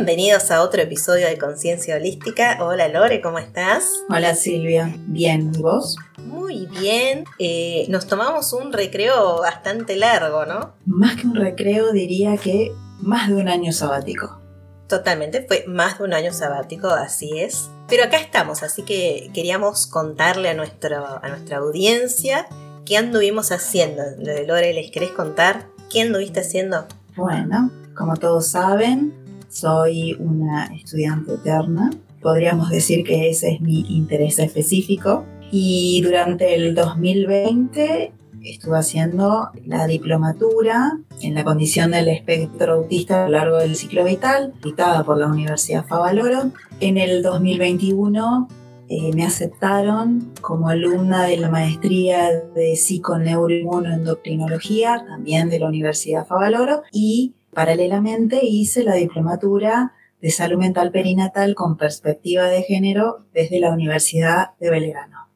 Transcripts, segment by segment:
Bienvenidos a otro episodio de Conciencia Holística. Hola Lore, ¿cómo estás? Hola Silvia, bien, ¿y vos? Muy bien. Eh, nos tomamos un recreo bastante largo, ¿no? Más que un recreo, diría que más de un año sabático. Totalmente, fue más de un año sabático, así es. Pero acá estamos, así que queríamos contarle a, nuestro, a nuestra audiencia qué anduvimos haciendo. Lore, ¿les querés contar qué anduviste haciendo? Bueno, como todos saben, soy una estudiante eterna. Podríamos decir que ese es mi interés específico. Y durante el 2020 estuve haciendo la diplomatura en la condición del espectro autista a lo largo del ciclo vital, dictada por la Universidad Favaloro. En el 2021 eh, me aceptaron como alumna de la maestría de psiconeuroinmunoendocrinología, también de la Universidad Favaloro, y Paralelamente hice la diplomatura de salud mental perinatal con perspectiva de género desde la Universidad de Belgrano.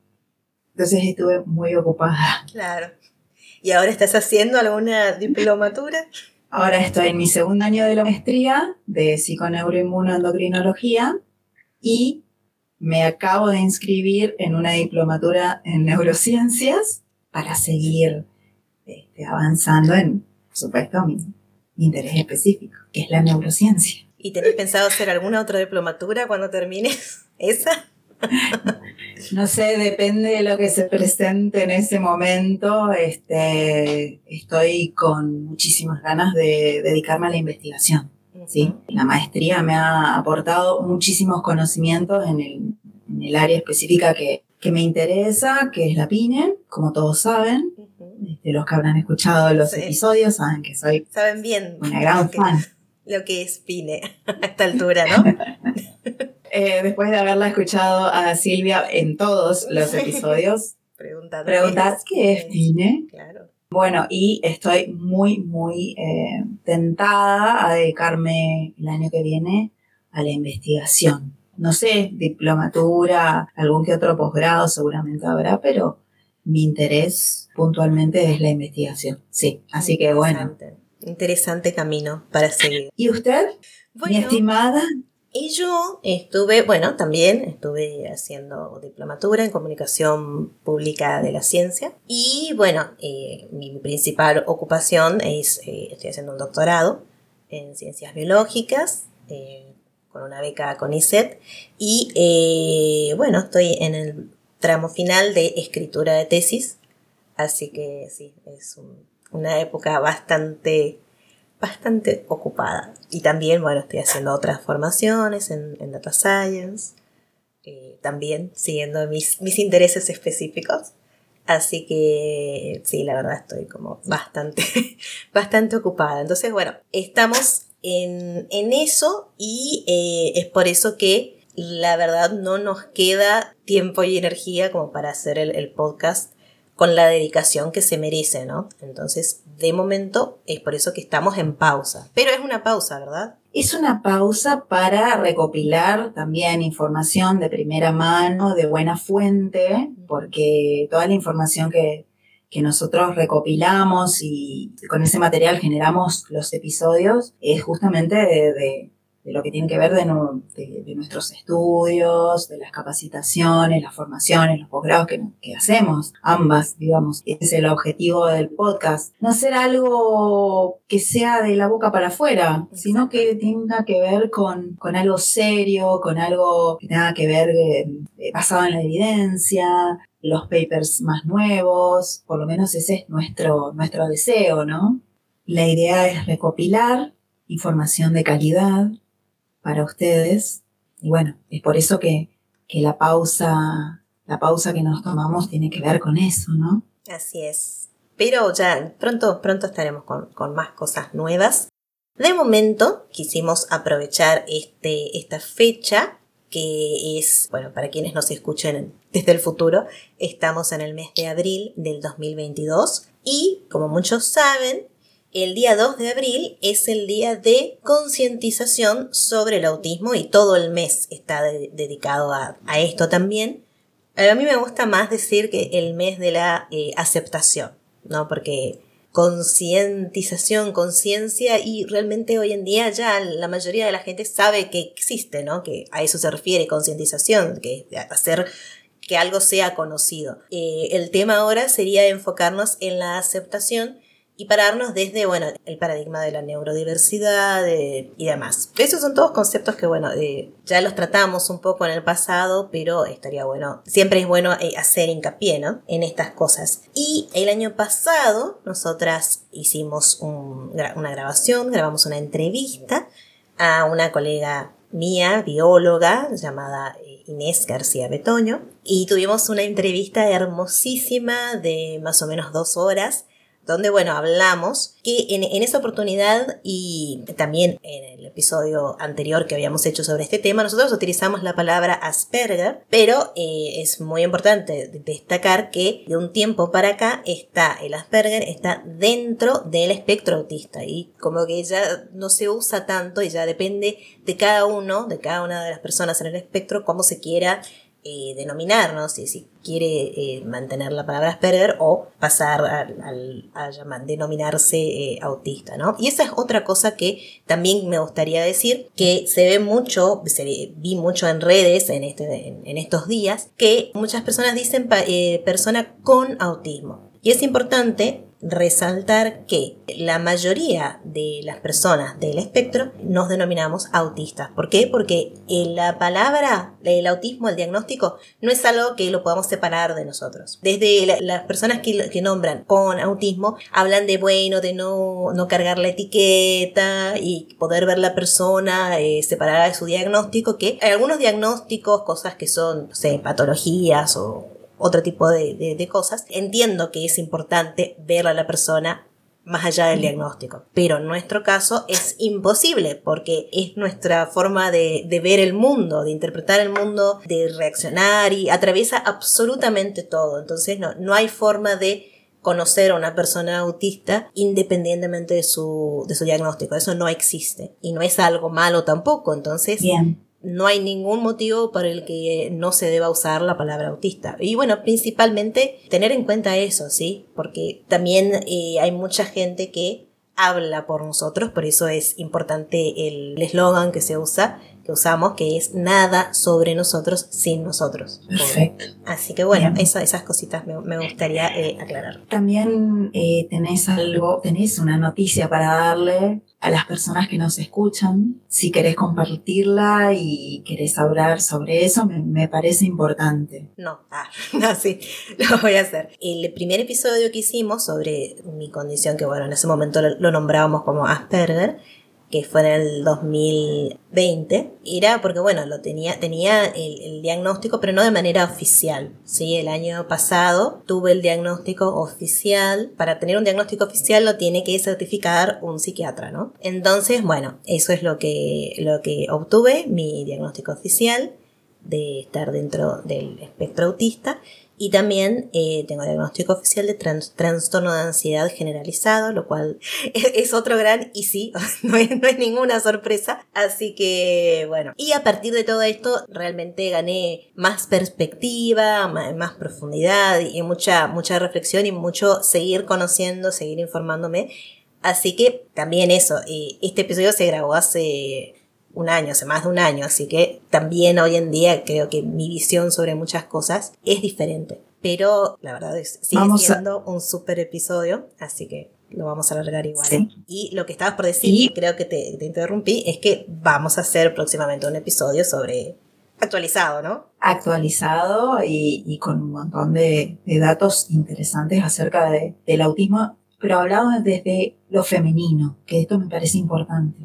Entonces estuve muy ocupada. Claro. ¿Y ahora estás haciendo alguna diplomatura? Ahora estoy en mi segundo año de la maestría de psiconeuroinmunoendocrinología y me acabo de inscribir en una diplomatura en neurociencias para seguir este, avanzando en, por supuesto, mi, interés específico, que es la neurociencia. ¿Y tenés pensado hacer alguna otra diplomatura cuando termines esa? No sé, depende de lo que se presente en ese momento. Este, estoy con muchísimas ganas de dedicarme a la investigación. ¿sí? La maestría me ha aportado muchísimos conocimientos en el, en el área específica que, que, me interesa, que es la PINE, como todos saben. Este, los que habrán escuchado los episodios saben que soy saben bien una gran fan. lo que es Pine a esta altura, ¿no? Eh, después de haberla escuchado a Silvia en todos los episodios, preguntar qué es Pine. Claro. Bueno, y estoy muy, muy eh, tentada a dedicarme el año que viene a la investigación. No sé, diplomatura, algún que otro posgrado seguramente habrá, pero mi interés puntualmente es la investigación. Sí, así que bueno. Interesante camino para seguir. ¿Y usted, mi estimada? Y yo estuve, bueno, también estuve haciendo diplomatura en comunicación pública de la ciencia. Y bueno, eh, mi principal ocupación es, eh, estoy haciendo un doctorado en ciencias biológicas. Eh, con una beca con ISET y bueno, estoy en el tramo final de escritura de tesis. Así que sí, es una época bastante, bastante ocupada. Y también, bueno, estoy haciendo otras formaciones en, Data Science, eh, también siguiendo mis, mis intereses específicos. Así que sí, la verdad estoy como bastante, bastante ocupada. Entonces, bueno, estamos en, en eso y eh, es por eso que la verdad no nos queda tiempo y energía como para hacer el, podcast con la dedicación que se merece, ¿no? Entonces, de momento es por eso que estamos en pausa. Pero es una pausa, ¿verdad? Es una pausa para recopilar también información de primera mano, de buena fuente, porque toda la información que, que nosotros recopilamos y con ese material generamos los episodios es justamente de de lo que tiene que ver de, de, nuestros estudios, de las capacitaciones, las formaciones, los posgrados que, que, hacemos, ambas, digamos. es el objetivo del podcast. No hacer algo que sea de la boca para afuera, sino que tenga que ver con, con algo serio, con algo que tenga que ver eh, basado en la evidencia, los papers más nuevos, por lo menos ese es nuestro, nuestro deseo, ¿no? La idea es recopilar información de calidad para ustedes. Y bueno, es por eso que, la pausa, la pausa que nos tomamos tiene que ver con eso, ¿no? Así es. Pero ya pronto, pronto estaremos con, más cosas nuevas. De momento quisimos aprovechar este, esta fecha que es, bueno, para quienes nos escuchen desde el futuro, estamos en el mes de abril del 2022 y como muchos saben, el día 2 de abril es el día de concientización sobre el autismo y todo el mes está dedicado a, esto también. A mí me gusta más decir que el mes de la eh, aceptación, ¿no? Porque concientización, conciencia y realmente hoy en día ya la mayoría de la gente sabe que existe, ¿no? Que a eso se refiere concientización, que hacer que algo sea conocido. Eh, el tema ahora sería enfocarnos en la aceptación y pararnos desde, bueno, el paradigma de la neurodiversidad y demás. Esos son todos conceptos que, bueno, eh, ya los tratamos un poco en el pasado, pero estaría bueno, siempre es bueno eh, hacer hincapié, ¿no? En estas cosas. Y el año pasado, nosotras hicimos una grabación, grabamos una entrevista a una colega mía, bióloga, llamada eh, Inés García Betoño, y tuvimos una entrevista hermosísima de más o menos dos horas donde, bueno, hablamos que en, esa oportunidad y también en el episodio anterior que habíamos hecho sobre este tema, nosotros utilizamos la palabra Asperger, pero eh, es muy importante destacar que de un tiempo para acá está el Asperger, está dentro del espectro autista y como que ya no se usa tanto y ya depende de cada uno, de cada una de las personas en el espectro, cómo se quiera eh, denominar, ¿no? Si, si quiere eh, mantener la palabra Asperger o pasar al, a llamar, denominarse eh, autista, ¿no? Y esa es otra cosa que también me gustaría decir, que se ve mucho, se vi mucho en redes en, este, en, estos días, que muchas personas dicen persona con autismo. Y es importante resaltar que la mayoría de las personas del espectro nos denominamos autistas. ¿Por qué? Porque la palabra, el autismo, el diagnóstico, no es algo que lo podamos separar de nosotros. Desde las personas que, que, nombran con autismo, hablan de bueno, de no, no cargar la etiqueta y poder ver la persona eh, separada de su diagnóstico, que hay algunos diagnósticos, cosas que son, no sé, patologías o otro tipo de, cosas, entiendo que es importante ver a la persona más allá del diagnóstico. Pero en nuestro caso es imposible porque es nuestra forma de, ver el mundo, de interpretar el mundo, de reaccionar y atraviesa absolutamente todo. Entonces no, no hay forma de conocer a una persona autista independientemente de su, de su diagnóstico. Eso no existe y no es algo malo tampoco. Entonces, Bien no hay ningún motivo por el que no se deba usar la palabra autista. Y bueno, principalmente tener en cuenta eso, ¿sí? Porque también eh, hay mucha gente que habla por nosotros, por eso es importante el eslogan que se usa, que usamos, que es nada sobre nosotros sin nosotros. Perfecto. Así que bueno, esas cositas me, gustaría eh, aclarar. También eh, tenés algo, tenés una noticia para darle a las personas que nos escuchan. Si querés compartirla y querés hablar sobre eso, me, parece importante. No, ah, sí, lo voy a hacer. El primer episodio que hicimos sobre mi condición, que bueno, en ese momento lo, lo nombrábamos como Asperger, que fue en el 2020, era porque, bueno, lo tenía, tenía el, diagnóstico, pero no de manera oficial. ¿sí? El año pasado tuve el diagnóstico oficial. Para tener un diagnóstico oficial lo tiene que certificar un psiquiatra, ¿no? Entonces, bueno, eso es lo que, lo que obtuve, mi diagnóstico oficial de estar dentro del espectro autista. Y también eh, tengo diagnóstico oficial de trastorno de ansiedad generalizado, lo cual es, otro gran y sí, no es, no es, ninguna sorpresa. Así que bueno, y a partir de todo esto realmente gané más perspectiva, más, profundidad y mucha, mucha reflexión y mucho seguir conociendo, seguir informándome. Así que también eso, eh, este episodio se grabó hace un año, hace más de un año, así que también hoy en día creo que mi visión sobre muchas cosas es diferente. Pero la verdad es sigue siendo un super episodio, así que lo vamos a alargar igual. Y lo que estabas por decir, y creo que te, interrumpí, es que vamos a hacer próximamente un episodio sobre actualizado, ¿no? Actualizado y, con un montón de, datos interesantes acerca del autismo pero hablado desde lo femenino, que esto me parece importante,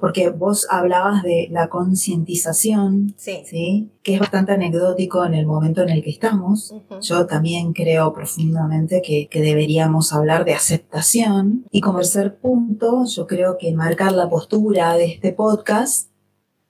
porque vos hablabas de la concientización, sí. que es bastante anecdótico en el momento en el que estamos. Yo también creo profundamente que, que, deberíamos hablar de aceptación. Y como tercer punto, yo creo que marcar la postura de este podcast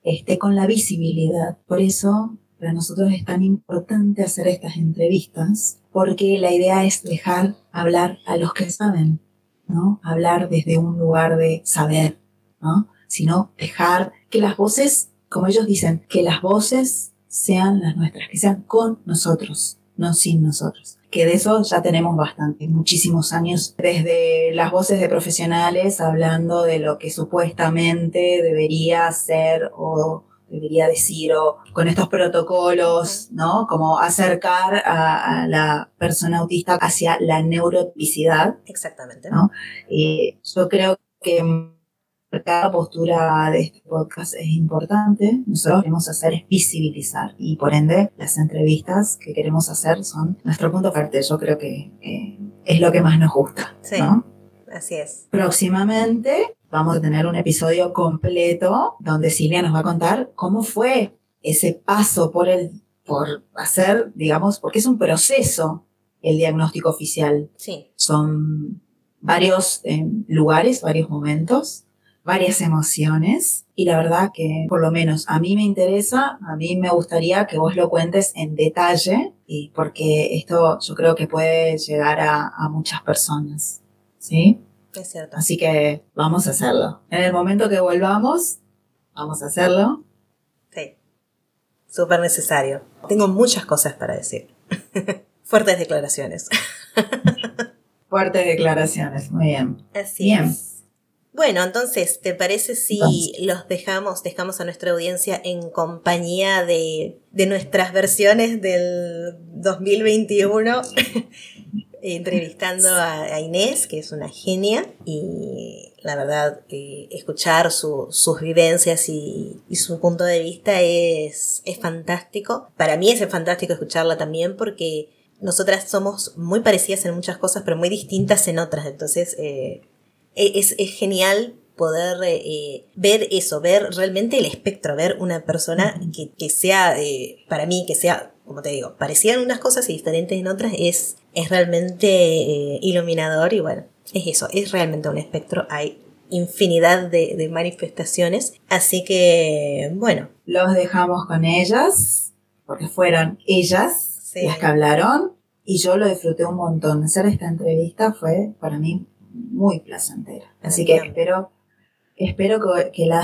esté con la visibilidad. Por eso, para nosotros es tan importante hacer estas entrevistas porque la idea es dejar hablar a los que saben, ¿no? Hablar desde un lugar de saber, ¿no? Sino dejar que las voces, como ellos dicen, que las voces sean las nuestras, que sean con nosotros, no sin nosotros. que de eso ya tenemos bastante, muchísimos años, desde las voces de profesionales hablando de lo que supuestamente debería ser o debería decir, o con estos protocolos, ¿no? Como acercar a, la persona autista hacia la neurotipicidad. Exactamente. ¿no? Y yo creo que cada postura de este podcast es importante. Nosotros lo que queremos hacer es visibilizar y por ende las entrevistas que queremos hacer son nuestro punto fuerte. Yo creo que es lo que más nos gusta. Sí, así es. Próximamente vamos a tener un episodio completo donde Silvia nos va a contar cómo fue ese paso por el, por hacer, digamos, porque es un proceso el diagnóstico oficial. Sí. Son varios eh, lugares, varios momentos, varias emociones y la verdad que por lo menos a mí me interesa, a mí me gustaría que vos lo cuentes en detalle y porque esto yo creo que puede llegar a, a muchas personas. ¿Sí? Es cierto. Así que vamos a hacerlo. En el momento que volvamos, vamos a hacerlo. Sí. Súper necesario. Tengo muchas cosas para decir. Fuertes declaraciones. Fuertes declaraciones, muy bien. Así bien. Bueno, entonces, ¿te parece si los dejamos, dejamos a nuestra audiencia en compañía de, de nuestras versiones del 2021 entrevistando a, Inés, que es una genia, y la verdad, eh, escuchar sus vivencias y, su punto de vista es, es fantástico. Para mí es fantástico escucharla también porque nosotras somos muy parecidas en muchas cosas, pero muy distintas en otras. Entonces, eh, es, es, genial poder eh, ver eso, ver realmente el espectro, ver una persona que, que sea, para mí, que sea como te digo, parecían unas cosas y diferentes en otras, es, es realmente eh, iluminador y bueno, es eso, es realmente un espectro. Hay infinidad de, manifestaciones, así que bueno. Los dejamos con ellas, porque fueron ellas las que hablaron y yo lo disfruté un montón. Hacer esta entrevista fue para mí muy placentera. Así que espero, espero que, la,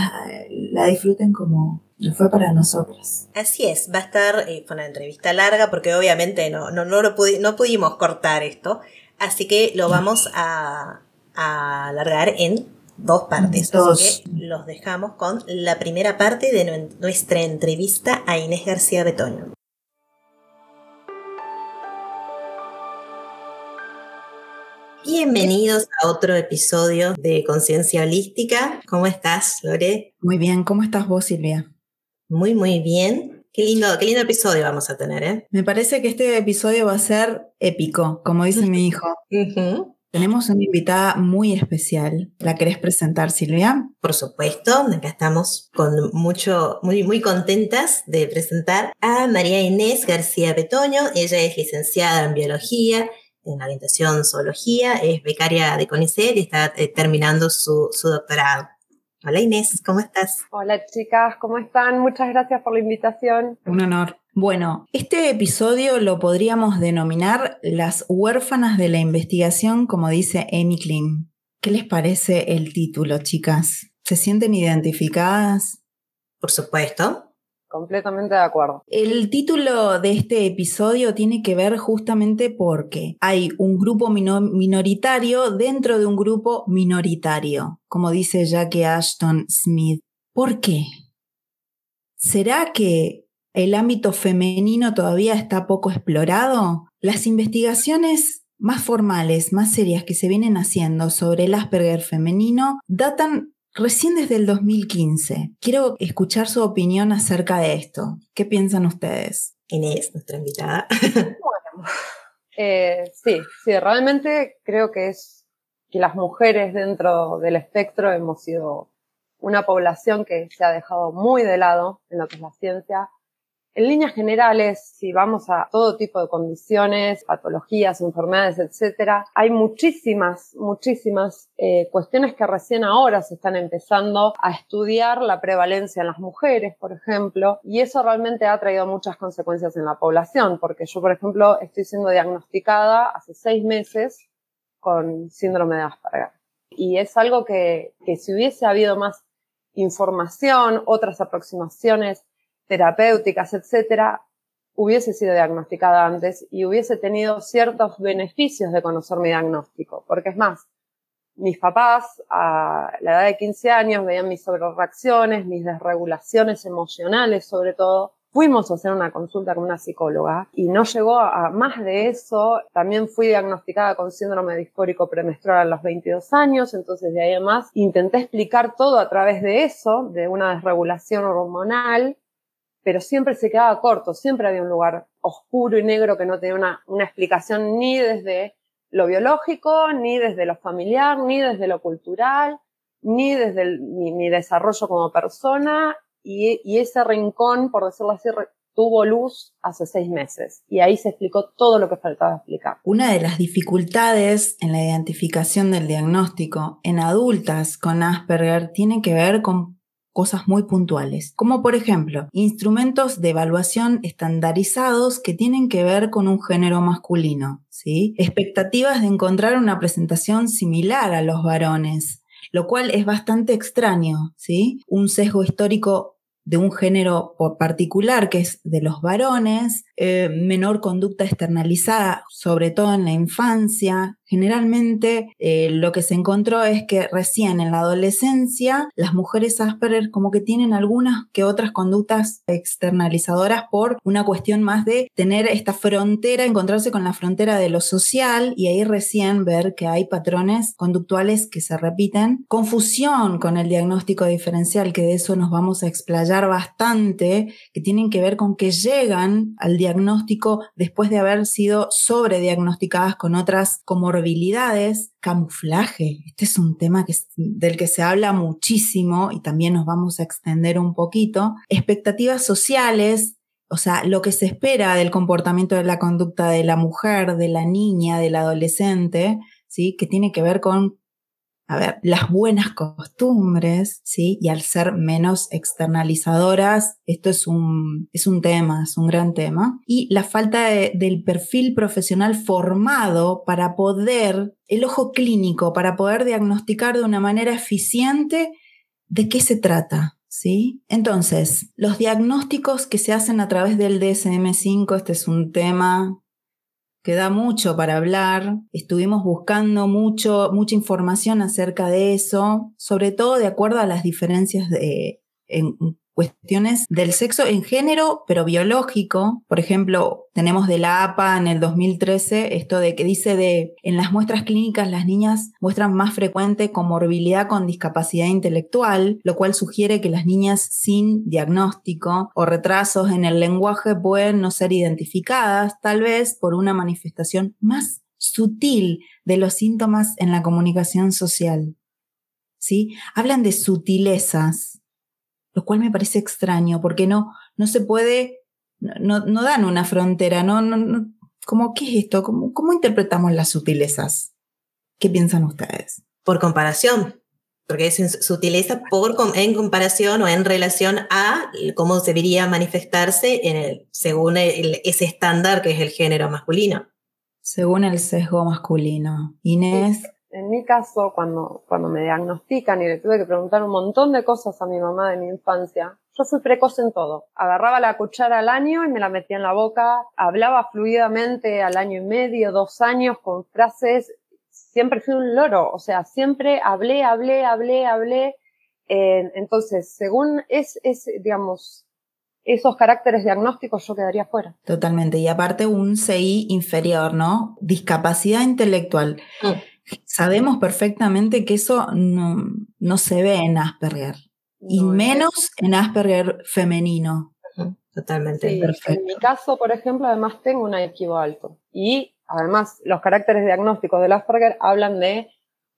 la disfruten como, fue para nosotros. Así es, va a estar, eh, una entrevista larga porque obviamente no, no, no, lo no pudimos cortar esto, así que lo vamos a, a alargar en dos partes. Así que los dejamos con la primera parte de nuestra entrevista a Inés García Betoño. Bienvenidos a otro episodio de Conciencia Holística. ¿Cómo estás, Lore? Muy bien, ¿cómo estás vos, Silvia? Muy, muy bien. Qué lindo, qué lindo episodio vamos a tener, ¿eh? Me parece que este episodio va a ser épico, como dice mi hijo. Tenemos una invitada muy especial. ¿La querés presentar, Silvia? Por supuesto, acá estamos con mucho, muy, muy contentas de presentar a María Inés García Betoño. Ella es licenciada en biología, en orientación zoología, es becaria de CONICET y está eh, terminando su, su doctorado. Hola Inés, ¿cómo estás? Hola chicas, ¿cómo están? Muchas gracias por la invitación. Un honor. Bueno, este episodio lo podríamos denominar Las huérfanas de la investigación, como dice Amy Klim. ¿Qué les parece el título, chicas? ¿Se sienten identificadas? Por supuesto. Completamente de acuerdo. El título de este episodio tiene que ver justamente porque hay un grupo minoritario dentro de un grupo minoritario, como dice Jackie Ashton Smith. ¿Por qué? ¿Será que el ámbito femenino todavía está poco explorado? Las investigaciones más formales, más serias que se vienen haciendo sobre el Asperger femenino datan recién desde el 2015. Quiero escuchar su opinión acerca de esto. ¿Qué piensan ustedes? Inés, nuestra invitada. bueno, eh, sí, sí, realmente creo que es que las mujeres dentro del espectro hemos sido una población que se ha dejado muy de lado en lo que es la ciencia en líneas generales, si vamos a todo tipo de condiciones, patologías, enfermedades, etcétera, hay muchísimas, muchísimas eh, cuestiones que recién ahora se están empezando a estudiar la prevalencia en las mujeres, por ejemplo, y eso realmente ha traído muchas consecuencias en la población, porque yo, por ejemplo, estoy siendo diagnosticada hace seis meses con síndrome de Asperger. Y es algo que, que si hubiese habido más información, otras aproximaciones terapéuticas, etcétera, hubiese sido diagnosticada antes y hubiese tenido ciertos beneficios de conocer mi diagnóstico. Porque es más, mis papás a la edad de 15 años veían mis sobrereacciones, mis desregulaciones emocionales sobre todo. Fuimos a hacer una consulta con una psicóloga y no llegó a más de eso. También fui diagnosticada con síndrome disfórico premenstrual a los 22 años, entonces de ahí en más intenté explicar todo a través de eso, de una desregulación hormonal, pero siempre se quedaba corto, siempre había un lugar oscuro y negro que no tenía una, una explicación ni desde lo biológico, ni desde lo familiar, ni desde lo cultural, ni desde mi, desarrollo como persona. Y, y, ese rincón, por decirlo así, tuvo luz hace seis meses. Y ahí se explicó todo lo que faltaba explicar. Una de las dificultades en la identificación del diagnóstico en adultas con Asperger tiene que ver con cosas muy puntuales, como por ejemplo instrumentos de evaluación estandarizados que tienen que ver con un género masculino, ¿sí? expectativas de encontrar una presentación similar a los varones, lo cual es bastante extraño, ¿sí? Un sesgo histórico de un género particular que es de los varones, eh, menor conducta externalizada, sobre todo en la infancia, Generalmente eh, lo que se encontró es que recién en la adolescencia las mujeres Asperger como que tienen algunas que otras conductas externalizadoras por una cuestión más de tener esta frontera, encontrarse con la frontera de lo social y ahí recién ver que hay patrones conductuales que se repiten. Confusión con el diagnóstico diferencial, que de eso nos vamos a explayar bastante, que tienen que ver con que llegan al diagnóstico después de haber sido sobrediagnosticadas con otras comorbilidades camuflaje. Este es un tema del que se habla muchísimo y también nos vamos a extender un poquito. Expectativas sociales, o sea, lo que se espera del comportamiento de la conducta de la mujer, de la niña, del adolescente, ¿sí? Que tiene que ver con a ver, las buenas costumbres, ¿sí? Y al ser menos externalizadoras, esto es un, es un tema, es un gran tema. Y la falta del perfil profesional formado para poder, el ojo clínico, para poder diagnosticar de una manera eficiente de qué se trata, ¿Sí? Entonces, los diagnósticos que se hacen a través del DSM5, este es un tema Queda mucho para hablar. Estuvimos buscando mucho, mucha información acerca de eso, sobre todo de acuerdo a las diferencias de, cuestiones del sexo en género, pero biológico. Por ejemplo, tenemos de la APA en el 2013 esto de que dice de en las muestras clínicas las niñas muestran más frecuente comorbilidad con discapacidad intelectual, lo cual sugiere que las niñas sin diagnóstico o retrasos en el lenguaje pueden no ser identificadas, tal vez por una manifestación más sutil de los síntomas en la comunicación social. ¿Sí? Hablan de sutilezas lo cual me parece extraño, porque no, no se puede, no, no dan una frontera, no, no, no, ¿cómo qué es esto? ¿Cómo, ¿Cómo interpretamos las sutilezas? ¿Qué piensan ustedes? Por comparación, porque es sutileza por, en comparación o en relación a cómo debería manifestarse en el, según ese estándar que es el género masculino. Según el sesgo masculino. Inés en mi caso, cuando, cuando me diagnostican y le tuve que preguntar un montón de cosas a mi mamá de mi infancia, yo fui precoz en todo. Agarraba la cuchara al año y me la metía en la boca, hablaba fluidamente al año y medio, dos años, con frases, siempre fui un loro, o sea, siempre hablé, hablé, hablé, hablé. Eh, entonces, según es, es, digamos, esos caracteres diagnósticos yo quedaría fuera. Totalmente. Y aparte un CI inferior, ¿no? Discapacidad intelectual. Mm. Sabemos perfectamente que eso no, se ve en Asperger. y menos en Asperger femenino. Totalmente. En mi caso, por ejemplo, además tengo un IQ alto. Y además, los caracteres diagnósticos del Asperger hablan de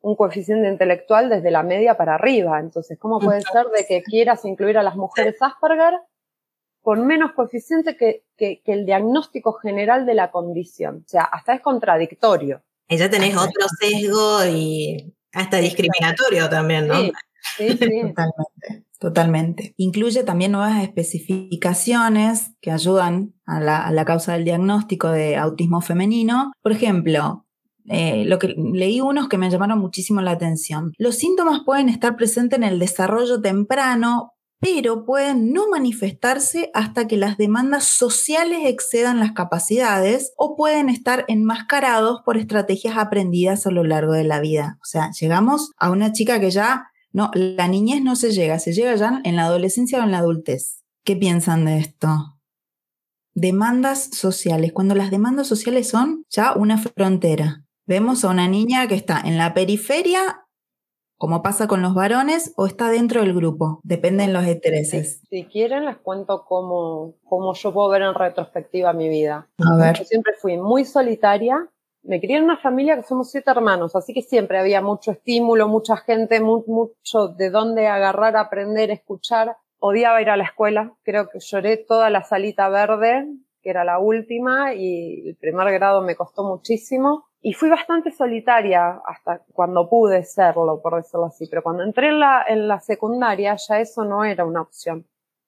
un coeficiente intelectual desde la media para arriba. Entonces, ¿cómo puede ser de que quieras incluir a las mujeres Asperger con menos coeficiente que, que el diagnóstico general de la condición? O sea, hasta es contradictorio. Y ya tenés otro sesgo y hasta discriminatorio también, ¿no? Sí, sí, Totalmente. Totalmente. Incluye también nuevas especificaciones que ayudan a la, causa del diagnóstico de autismo femenino. Por ejemplo, eh, lo que leí unos que me llamaron muchísimo la atención. Los síntomas pueden estar presentes en el desarrollo temprano, pero pueden no manifestarse hasta que las demandas sociales excedan las capacidades o pueden estar enmascarados por estrategias aprendidas a lo largo de la vida. O sea, llegamos a una chica que ya, no, la niñez no se llega, se llega ya en la adolescencia o en la adultez. ¿Qué piensan de esto? Demandas sociales. Cuando las demandas sociales son ya una frontera. Vemos a una niña que está en la periferia, como pasa con los varones, o está dentro del grupo. Dependen los intereses. Si, quieren, les cuento cómo, cómo yo puedo ver en retrospectiva mi vida. A ver. Yo siempre fui muy solitaria. Me crié en una familia que somos siete hermanos, así que siempre había mucho estímulo, mucha gente, mucho de dónde agarrar, aprender, escuchar odiaba ir a la escuela, creo que lloré toda la salita verde, que era la última, y el primer grado me costó muchísimo. Y fui bastante solitaria hasta cuando pude serlo, por decirlo así. Pero cuando entré en la, en la secundaria ya eso no era una opción.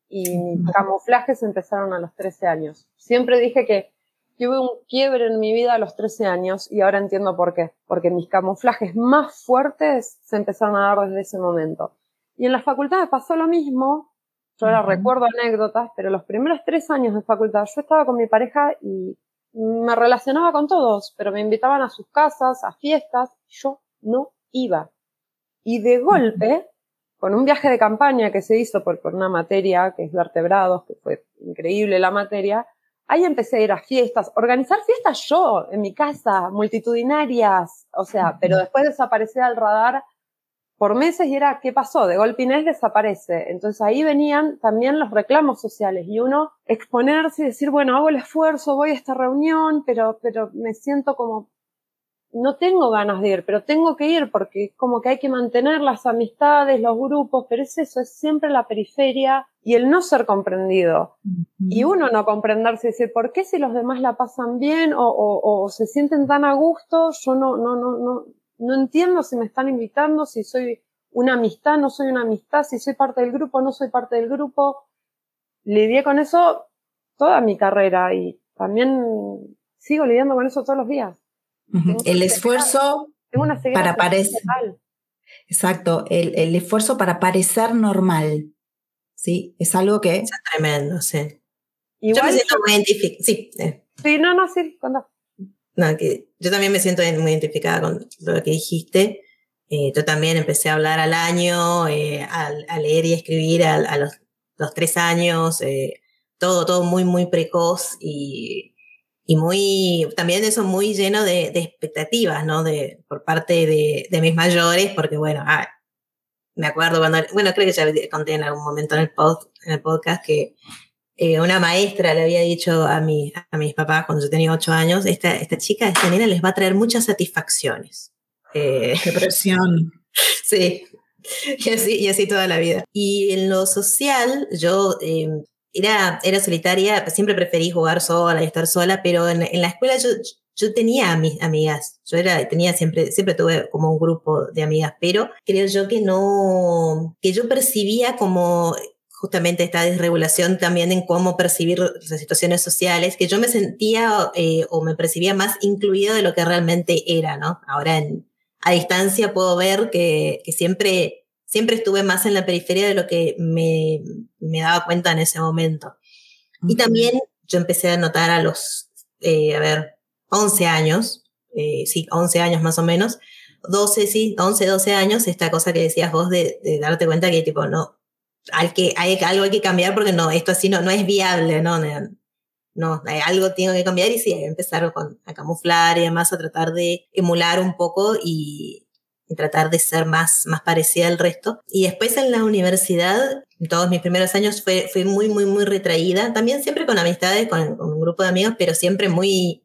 Y mis camuflajes empezaron a los 13 años. Siempre dije que tuve un quiebre en mi vida a los 13 años y ahora entiendo por qué. Porque mis camuflajes más fuertes se empezaron a dar desde ese momento. Y en la facultad me pasó lo mismo, yo ahora recuerdo anécdotas, pero los primeros tres años de facultad yo estaba con mi pareja y me relacionaba con todos, pero me invitaban a sus casas, a fiestas, yo no iba. Y de golpe, con un viaje de campaña que se hizo por, por una materia que es vertebrados, que fue increíble la materia, ahí empecé a ir a fiestas, organizar fiestas yo en mi casa, multitudinarias, o sea, pero después desaparecí al radar por meses y era, ¿qué pasó? De golpe Inés desaparece. Entonces ahí venían también los reclamos sociales y uno exponerse y decir, bueno, hago el esfuerzo, voy a esta reunión, pero, pero me siento como, no tengo ganas de ir, pero tengo que ir porque como que hay que mantener las amistades, los grupos, pero es eso, es siempre la periferia y el no ser comprendido. Y uno no comprenderse y decir, ¿por qué si los demás la pasan bien o, o, o se sienten tan a gusto? Yo no, no, no, no, no entiendo si me están invitando, si soy una amistad, no soy una amistad, si soy parte del grupo, no soy parte del grupo. Lidié con eso toda mi carrera y también sigo lidiando con eso todos los días. El esfuerzo para parecer. Exacto, el, esfuerzo para parecer normal. Sí, es algo que. Es tremendo, sí. Igual, yo me siento muy identificada. Sí. Eh. Sí, no, no, sí, cuando no, que yo también me siento muy identificada con lo que dijiste. Eh, yo también empecé a hablar al año, eh, a, leer y escribir a, los, los, tres años, eh, todo, todo muy, muy precoz y, y muy, también eso muy lleno de, de expectativas, ¿no? De, por parte de, de mis mayores, porque bueno, ah, me acuerdo cuando, bueno, creo que ya conté en algún momento en el, post, en el podcast que eh, una maestra le había dicho a, mi, a mis papás cuando yo tenía ocho años, esta, esta chica, esta nena les va a traer muchas satisfacciones. Eh, Qué presión. sí, y así, y así toda la vida. Y en lo social, yo eh, era, era solitaria, siempre preferí jugar sola y estar sola, pero en, en la escuela yo, yo tenía a mis amigas, yo era, tenía siempre, siempre tuve como un grupo de amigas, pero creo yo que no, que yo percibía como justamente esta desregulación también en cómo percibir las situaciones sociales, que yo me sentía eh, o me percibía más incluida de lo que realmente era, ¿no? Ahora en, a distancia puedo ver que, que siempre, siempre estuve más en la periferia de lo que me, me daba cuenta en ese momento. Y también yo empecé a notar a los, eh, a ver, 11 años, eh, sí, 11 años más o menos, 12, sí, 11, 12 años, esta cosa que decías vos de, de darte cuenta que tipo, no, hay que, hay, algo hay que cambiar porque no, esto así no, no es viable, ¿no? No, algo tengo que cambiar y sí, hay que empezar con, a camuflar y además a tratar de emular un poco y, tratar de ser más, más parecida al resto. Y después en la universidad, todos mis primeros años fue, fue muy, muy, muy retraída. También siempre con amistades, con, con un grupo de amigos, pero siempre muy,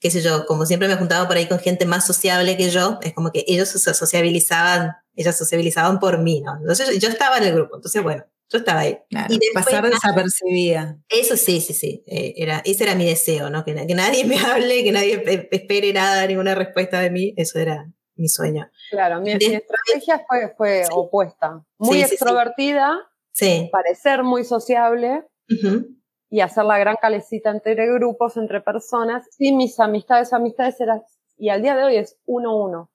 qué sé yo, como siempre me juntaba por ahí con gente más sociable que yo, es como que ellos se sociabilizaban ellas sociabilizaban por mí, ¿no? Entonces yo estaba en el grupo, entonces bueno, yo estaba ahí. y pasar desapercibida. Eso sí, sí, sí, eh, era, ese era mi deseo, ¿no? Que, que, nadie me hable, que nadie espere nada, ninguna respuesta de mí, eso era mi sueño. Claro, mi, estrategia fue, fue opuesta, muy extrovertida, sí, parecer muy sociable. Y hacer la gran calecita entre grupos, entre personas. Y mis amistades, amistades eran, y al día de hoy es uno uno.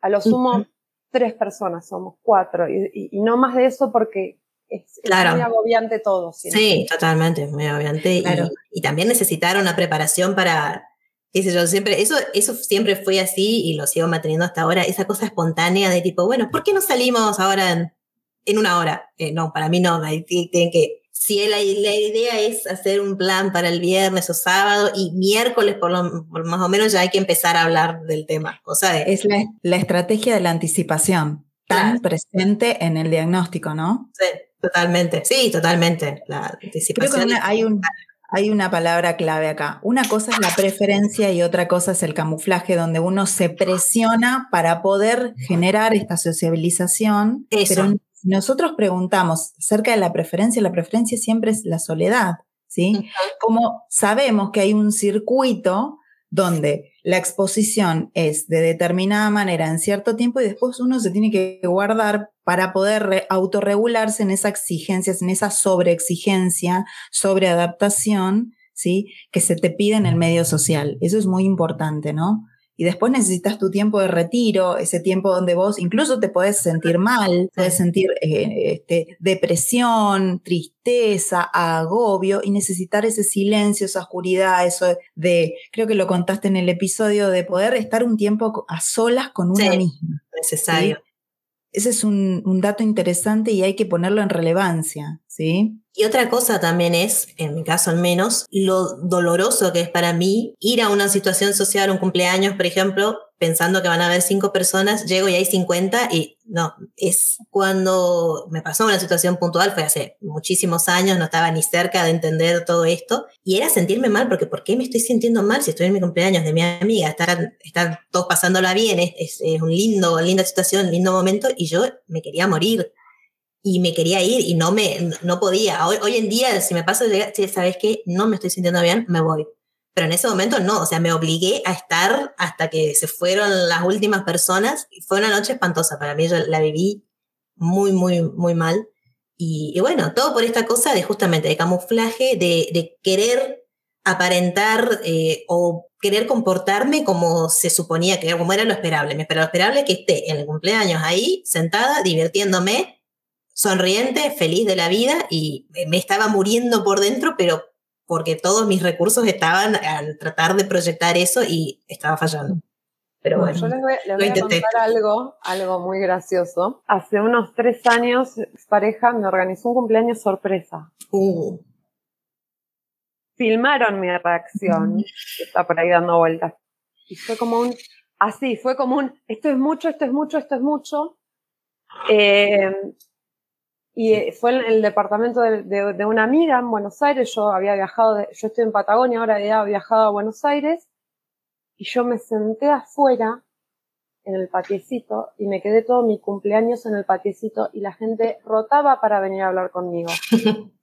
A lo sumo, tres personas, somos cuatro, y, y, no más de eso porque es, muy agobiante todo. Sí, totalmente, muy agobiante. Y, también necesitar una preparación para, qué sé yo, siempre, eso, eso siempre fue así y lo sigo manteniendo hasta ahora, esa cosa espontánea de tipo, bueno, ¿por qué no salimos ahora en, en una hora? Eh, no, para mí no, tienen que si la, idea es hacer un plan para el viernes o sábado y miércoles por, lo, más o menos ya hay que empezar a hablar del tema. O sea, es la, estrategia de la anticipación tan presente en el diagnóstico, ¿no? Sí, totalmente. Sí, totalmente. La anticipación. Creo que hay un hay una palabra clave acá. Una cosa es la preferencia y otra cosa es el camuflaje, donde uno se presiona para poder generar esta sociabilización. Eso nosotros preguntamos acerca de la preferencia, la preferencia siempre es la soledad, ¿sí? Como sabemos que hay un circuito donde la exposición es de determinada manera en cierto tiempo y después uno se tiene que guardar para poder autorregularse en esas exigencias, en esa sobreexigencia, sobreadaptación, ¿sí? Que se te pide en el medio social. Eso es muy importante, ¿no? Y después necesitas tu tiempo de retiro, ese tiempo donde vos incluso te podés sentir mal, puedes sentir eh, este, depresión, tristeza, agobio y necesitar ese silencio, esa oscuridad, eso de, creo que lo contaste en el episodio, de poder estar un tiempo a solas con una misma. Necesario. Ese es un, un, dato interesante y hay que ponerlo en relevancia, ¿sí? Y otra cosa también es, en mi caso al menos, lo doloroso que es para mí ir a una situación social, un cumpleaños, por ejemplo, pensando que van a haber cinco personas, llego y hay 50 y no, es cuando me pasó una situación puntual, fue hace muchísimos años, no estaba ni cerca de entender todo esto y era sentirme mal porque ¿por qué me estoy sintiendo mal si estoy en mi cumpleaños de mi amiga? Estar, estar todos pasándola bien, es, es, es un lindo, linda situación, lindo momento y yo me quería morir y me quería ir y no me no podía. Hoy, hoy en día, si me pasa, ¿sabes qué? No me estoy sintiendo bien, me voy. Pero en ese momento no, o sea, me obligué a estar hasta que se fueron las últimas personas. Y fue una noche espantosa para mí, yo la viví muy, muy, muy mal. Y, bueno, todo por esta cosa de justamente de camuflaje, de, de querer aparentar eh, o querer comportarme como se suponía que como era lo esperable. Me esperaba lo esperable que esté en el cumpleaños ahí, sentada, divirtiéndome, sonriente, feliz de la vida y me estaba muriendo por dentro, pero porque todos mis recursos estaban al tratar de proyectar eso y estaba fallando. Pero bueno, yo les voy, a contar algo, algo muy gracioso. Hace unos tres años, pareja me organizó un cumpleaños sorpresa. Uh. Filmaron mi reacción, que está por ahí dando vueltas. Y fue como un, así, fue como un, esto es mucho, esto es mucho, esto es mucho. Eh, y eh, fue en el departamento de, una amiga en Buenos Aires. Yo había viajado, yo estoy en Patagonia, ahora había viajado a Buenos Aires. Y yo me senté afuera en el patiecito y me quedé todo mi cumpleaños en el patiecito y la gente rotaba para venir a hablar conmigo.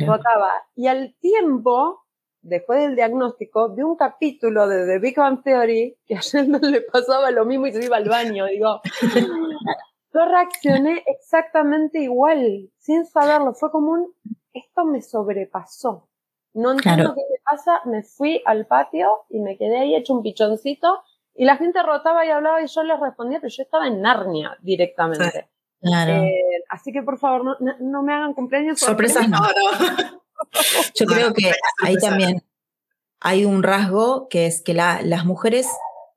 Rotaba. Y al tiempo, después del diagnóstico, de un capítulo de The Big Bang Theory que a Sheldon le pasaba lo mismo y se iba al baño. Digo, yo reaccioné exactamente igual, sin saberlo. Fue como un, esto me sobrepasó. No entiendo qué me pasa, me fui al patio y me quedé ahí hecho un pichoncito y la gente rotaba y hablaba y yo les respondía, pero yo estaba en Narnia directamente. Claro. Eh, así que por favor, no, me hagan cumpleaños. Sorpresas no. Yo creo que ahí también hay un rasgo que es que las mujeres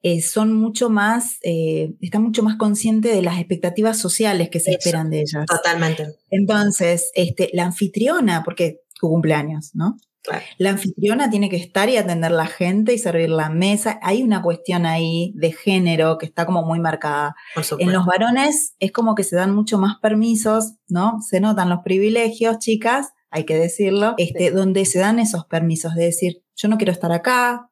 eh, son mucho más, eh, están mucho más conscientes de las expectativas sociales que se esperan de ellas. Totalmente. Entonces, este, la anfitriona, porque tu cumpleaños, ¿no? La anfitriona tiene que estar y atender la gente y servir la mesa. Hay una cuestión ahí de género que está como muy marcada. En los varones es como que se dan mucho más permisos, ¿no? Se notan los privilegios, chicas, hay que decirlo, este, donde se dan esos permisos de decir, yo no quiero estar acá,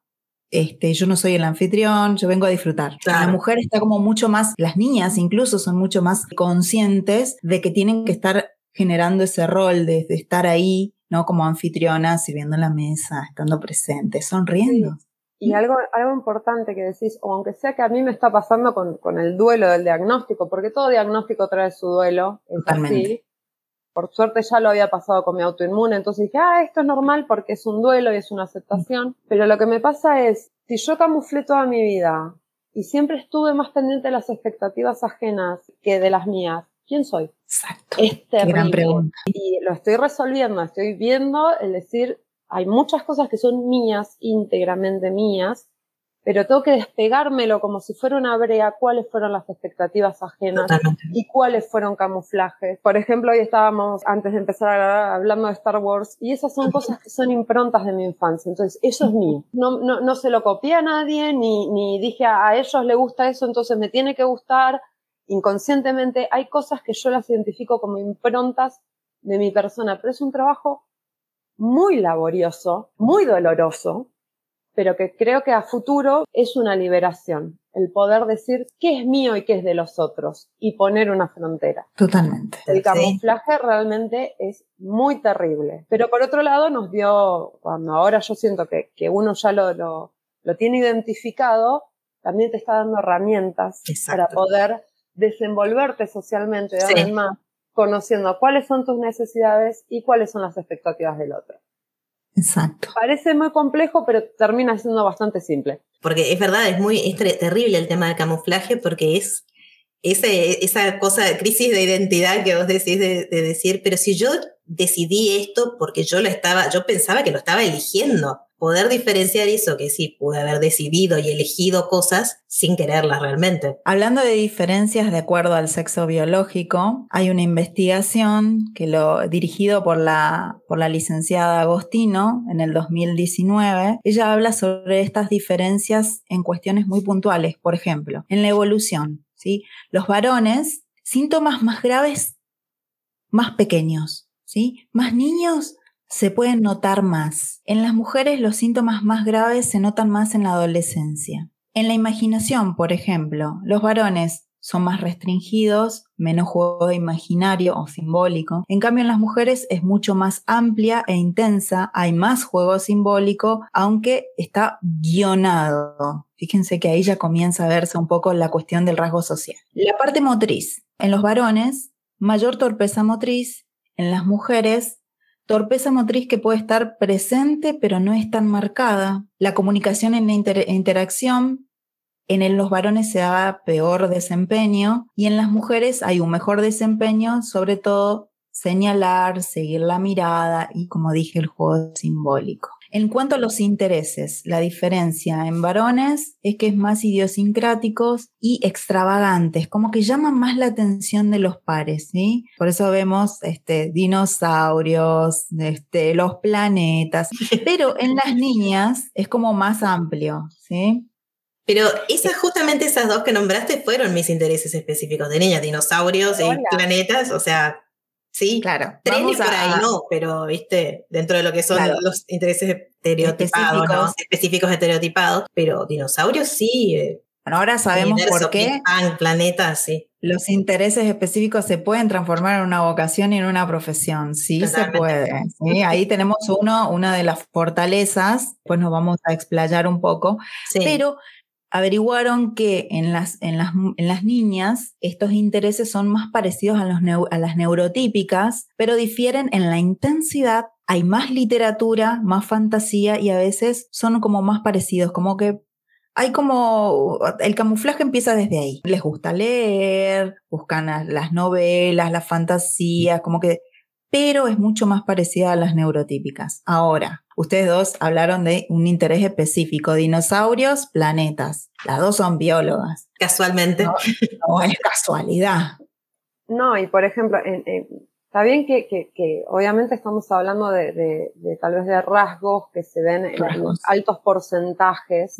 este, yo no soy el anfitrión, yo vengo a disfrutar. La mujer está como mucho más, las niñas incluso son mucho más conscientes de que tienen que estar generando ese rol de, estar ahí, ¿no? Como anfitriona, sirviendo la mesa, estando presente, sonriendo. Y algo, algo importante que decís, o aunque sea que a mí me está pasando con, con el duelo del diagnóstico, porque todo diagnóstico trae su duelo, es así por suerte ya lo había pasado con mi autoinmune, entonces dije, ah, esto es normal porque es un duelo y es una aceptación. Pero lo que me pasa es, si yo camuflé toda mi vida y siempre estuve más pendiente de las expectativas ajenas que de las mías, ¿quién soy? Exacto. Es terrible. Gran pregunta. Y lo estoy resolviendo, estoy viendo, es decir, hay muchas cosas que son mías, íntegramente mías, pero tengo que despegármelo como si fuera una brea, cuáles fueron las expectativas ajenas Totalmente. y cuáles fueron camuflajes. Por ejemplo, hoy estábamos, antes de empezar a grabar, hablando de Star Wars, y esas son cosas que son improntas de mi infancia, entonces eso es mío. No, no, no se lo copié a nadie, ni, ni dije a, a ellos les gusta eso, entonces me tiene que gustar. Inconscientemente hay cosas que yo las identifico como improntas de mi persona, pero es un trabajo muy laborioso, muy doloroso, pero que creo que a futuro es una liberación, el poder decir qué es mío y qué es de los otros y poner una frontera. Totalmente. El Sí. camuflaje realmente es muy terrible, pero por otro lado nos dio, cuando ahora yo siento que, que uno ya lo, lo, lo tiene identificado, también te está dando herramientas Exacto. para poder desenvolverte socialmente de Sí. vez más, conociendo cuáles son tus necesidades y cuáles son las expectativas del otro. Exacto. Parece muy complejo, pero termina siendo bastante simple. Porque es verdad, es muy es ter- terrible el tema del camuflaje porque es ese, esa cosa, crisis de identidad que vos decís de, de decir, pero si yo decidí esto porque yo lo estaba, yo pensaba que lo estaba eligiendo. Poder diferenciar eso, que sí, pude haber decidido y elegido cosas sin quererlas realmente. Hablando de diferencias de acuerdo al sexo biológico, hay una investigación que lo dirigido por la por la licenciada Agostino en el 2019. Ella habla sobre estas diferencias en cuestiones muy puntuales, por ejemplo, en la evolución, ¿sí? Los varones síntomas más graves más pequeños, ¿sí? Más niños se pueden notar más. En las mujeres los síntomas más graves se notan más en la adolescencia. En la imaginación, por ejemplo, los varones son más restringidos, menos juego imaginario o simbólico. En cambio, en las mujeres es mucho más amplia e intensa, hay más juego simbólico, aunque está guionado. Fíjense que ahí ya comienza a verse un poco la cuestión del rasgo social. La parte motriz. En los varones, mayor torpeza motriz. En las mujeres, Torpeza motriz que puede estar presente pero no es tan marcada. La comunicación en la inter interacción, en los varones se da peor desempeño y en las mujeres hay un mejor desempeño, sobre todo señalar, seguir la mirada y como dije el juego simbólico. En cuanto a los intereses, la diferencia en varones es que es más idiosincráticos y extravagantes, como que llaman más la atención de los pares, ¿sí? Por eso vemos este, dinosaurios, este, los planetas, pero en las niñas es como más amplio, ¿sí? Pero esas, justamente esas dos que nombraste fueron mis intereses específicos de niña, dinosaurios y Hola. planetas, o sea, sí. Claro. Trenes por ahí a- no, pero viste, dentro de lo que son Claro. los intereses estereotipados, ¿no? Específicos. Estereotipados, pero dinosaurios sí. eh, Bueno, ahora sabemos por qué planetas, sí. los intereses específicos se pueden transformar en una vocación y en una profesión. Sí, Totalmente. se puede. ¿sí? Ahí tenemos uno, una de las fortalezas, pues nos vamos a explayar un poco, sí. pero averiguaron que en las, en las, en las niñas estos intereses son más parecidos a, los a las neurotípicas, pero difieren en la intensidad. Hay más literatura, más fantasía y a veces son como más parecidos, como que hay como el camuflaje empieza desde ahí. Les gusta leer, buscan las novelas, las fantasías, como que pero es mucho más parecida a las neurotípicas. Ahora, ustedes dos hablaron de un interés específico, dinosaurios, planetas. Las dos son biólogas. Casualmente. No, no es casualidad. No, y por ejemplo, en- en- está bien que, que- que obviamente estamos hablando de, de- de tal vez de rasgos que se ven en, en altos porcentajes.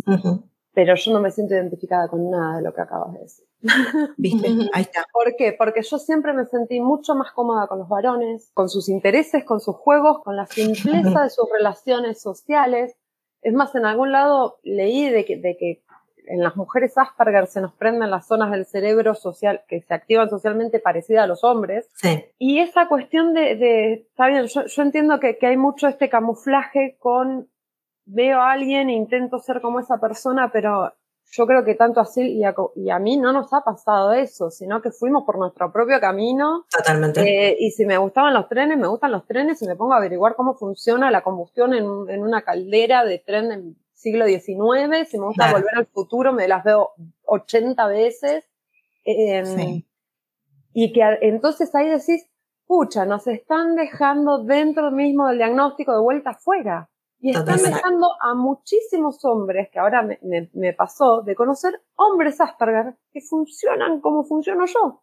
Pero yo no me siento identificada con nada de lo que acabas de decir. ¿Viste? Ahí está. ¿Por qué? Porque yo siempre me sentí mucho más cómoda con los varones, con sus intereses, con sus juegos, con la simpleza de sus relaciones sociales. Es más, en algún lado leí de que, de que en las mujeres Asperger se nos prenden las zonas del cerebro social que se activan socialmente parecidas a los hombres. Sí. Y esa cuestión de, de está bien, yo, yo entiendo que, que hay mucho este camuflaje con veo a alguien e intento ser como esa persona, pero yo creo que tanto a Sil y a, Co- y a mí no nos ha pasado eso, sino que fuimos por nuestro propio camino. Totalmente. eh, y si me gustaban los trenes, me gustan los trenes y me pongo a averiguar cómo funciona la combustión en, un- en una caldera de tren del siglo XIX. Si me gusta Claro. volver al futuro, me las veo 80 veces. Eh, Sí. Y que entonces ahí decís, pucha, nos están dejando dentro mismo del diagnóstico de vuelta afuera. Y están dejando a muchísimos hombres, que ahora me, me, pasó, de conocer hombres Asperger que funcionan como funciono yo.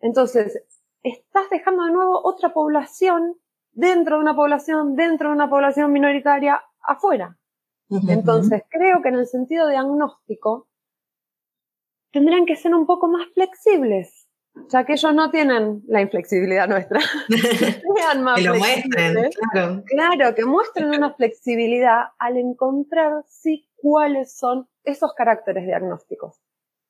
Entonces, estás dejando de nuevo otra población dentro de una población, dentro de una población minoritaria, afuera. Entonces, creo que en el sentido diagnóstico, tendrían que ser un poco más flexibles, ya que ellos no tienen la inflexibilidad nuestra. que lo muestren, claro. Claro, que muestren una flexibilidad al encontrar sí cuáles son esos caracteres diagnósticos.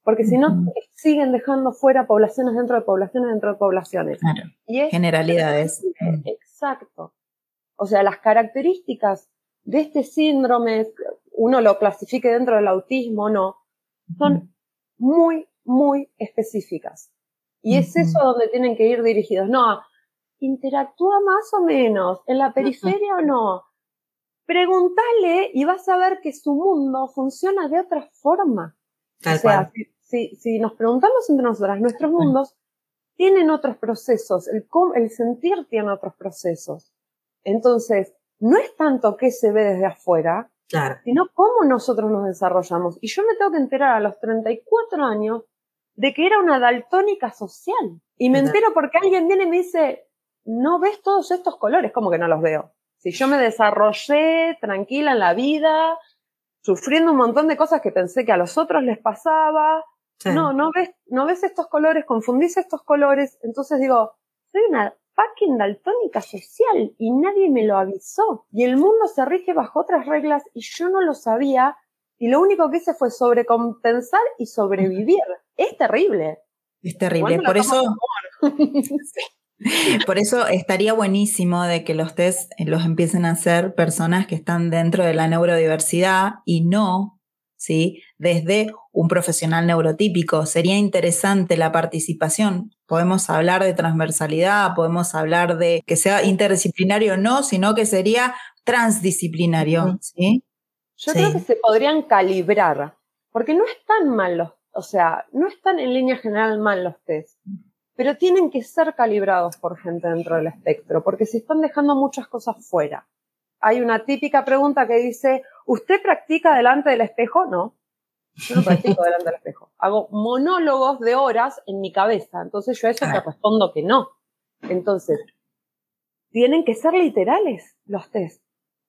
Porque si no, siguen dejando fuera poblaciones dentro de poblaciones dentro de poblaciones. Claro. Generalidades. Exacto. O sea, las características de este síndrome, uno lo clasifique dentro del autismo o no, son muy, muy específicas. Y es eso donde tienen que ir dirigidos. No, interactúa más o menos, en la periferia o no. Pregúntale y vas a ver que su mundo funciona de otra forma. o sea, si, si, nos preguntamos entre nosotras, nuestros mundos tienen otros procesos, el, el sentir tiene otros procesos. Entonces, no es tanto que se ve desde afuera, Claro. Sino cómo nosotros nos desarrollamos. Y yo me tengo que enterar a los 34 años de que era una daltónica social. Y me entero porque alguien viene y me dice, no ves todos estos colores, como que no los veo. Si yo me desarrollé tranquila en la vida, sufriendo un montón de cosas que pensé que a los otros les pasaba, no, no ves, no ves estos colores, confundís estos colores, entonces digo, soy una fucking daltónica social y nadie me lo avisó. Y el mundo se rige bajo otras reglas y yo no lo sabía y lo único que hice fue sobrecompensar y sobrevivir. Es terrible. Es terrible. Por eso... Por eso estaría buenísimo de que los test los empiecen a hacer personas que están dentro de la neurodiversidad y no, ¿sí? Desde un profesional neurotípico. Sería interesante la participación. Podemos hablar de transversalidad, podemos hablar de que sea interdisciplinario o no, sino que sería transdisciplinario. ¿sí? Yo creo que se podrían calibrar, porque no están mal los, o sea, no están en línea general mal los test, pero tienen que ser calibrados por gente dentro del espectro, porque se están dejando muchas cosas fuera. Hay una típica pregunta que dice, ¿usted practica delante del espejo? No. Yo no practico delante del espejo. Hago monólogos de horas en mi cabeza. Entonces yo a eso te respondo que no. Entonces, tienen que ser literales los test.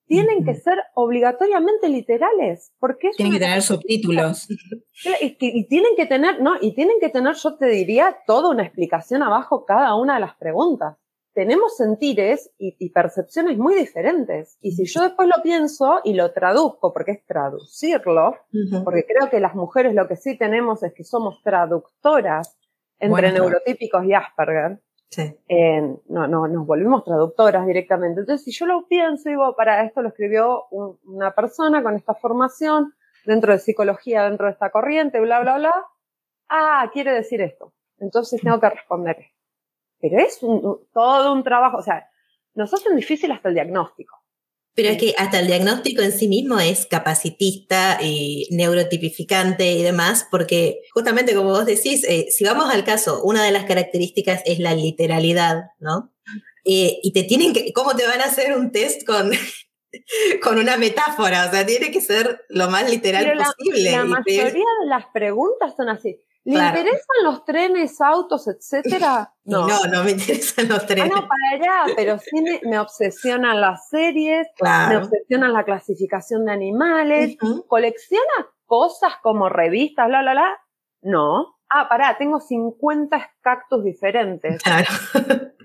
Tienen que ser obligatoriamente literales. Porque tienen que tener subtítulos. Y, y, tienen que tener, no, y tienen que tener, yo te diría, toda una explicación abajo cada una de las preguntas tenemos sentires y, percepciones muy diferentes. Y si yo después lo pienso y lo traduzco, porque es traducirlo, porque creo que las mujeres lo que sí tenemos es que somos traductoras entre neurotípicos y Asperger. Sí. no, no, nos volvimos traductoras directamente. Entonces, si yo lo pienso, digo, para esto lo escribió una persona con esta formación, dentro de psicología, dentro de esta corriente, bla, bla, bla. Ah, quiere decir esto. Entonces tengo que responder pero es todo un trabajo, o sea, nos hacen difícil hasta el diagnóstico. Pero es que hasta el diagnóstico en sí mismo es capacitista y neurotipificante y demás, porque justamente como vos decís, eh, si vamos al caso, una de las características es la literalidad, ¿no? Eh, y te tienen que, ¿cómo te van a hacer un test con, con una metáfora? O sea, tiene que ser lo más literal posible. La mayoría de las preguntas son así. ¿Le interesan los trenes, autos, etcétera? No. no, no me interesan los trenes. Ah, no, para allá, pero sí me, obsesionan las series, me obsesionan la clasificación de animales, colecciona cosas como revistas, bla, bla, bla. No. Ah, pará, tengo 50 cactus diferentes. Claro.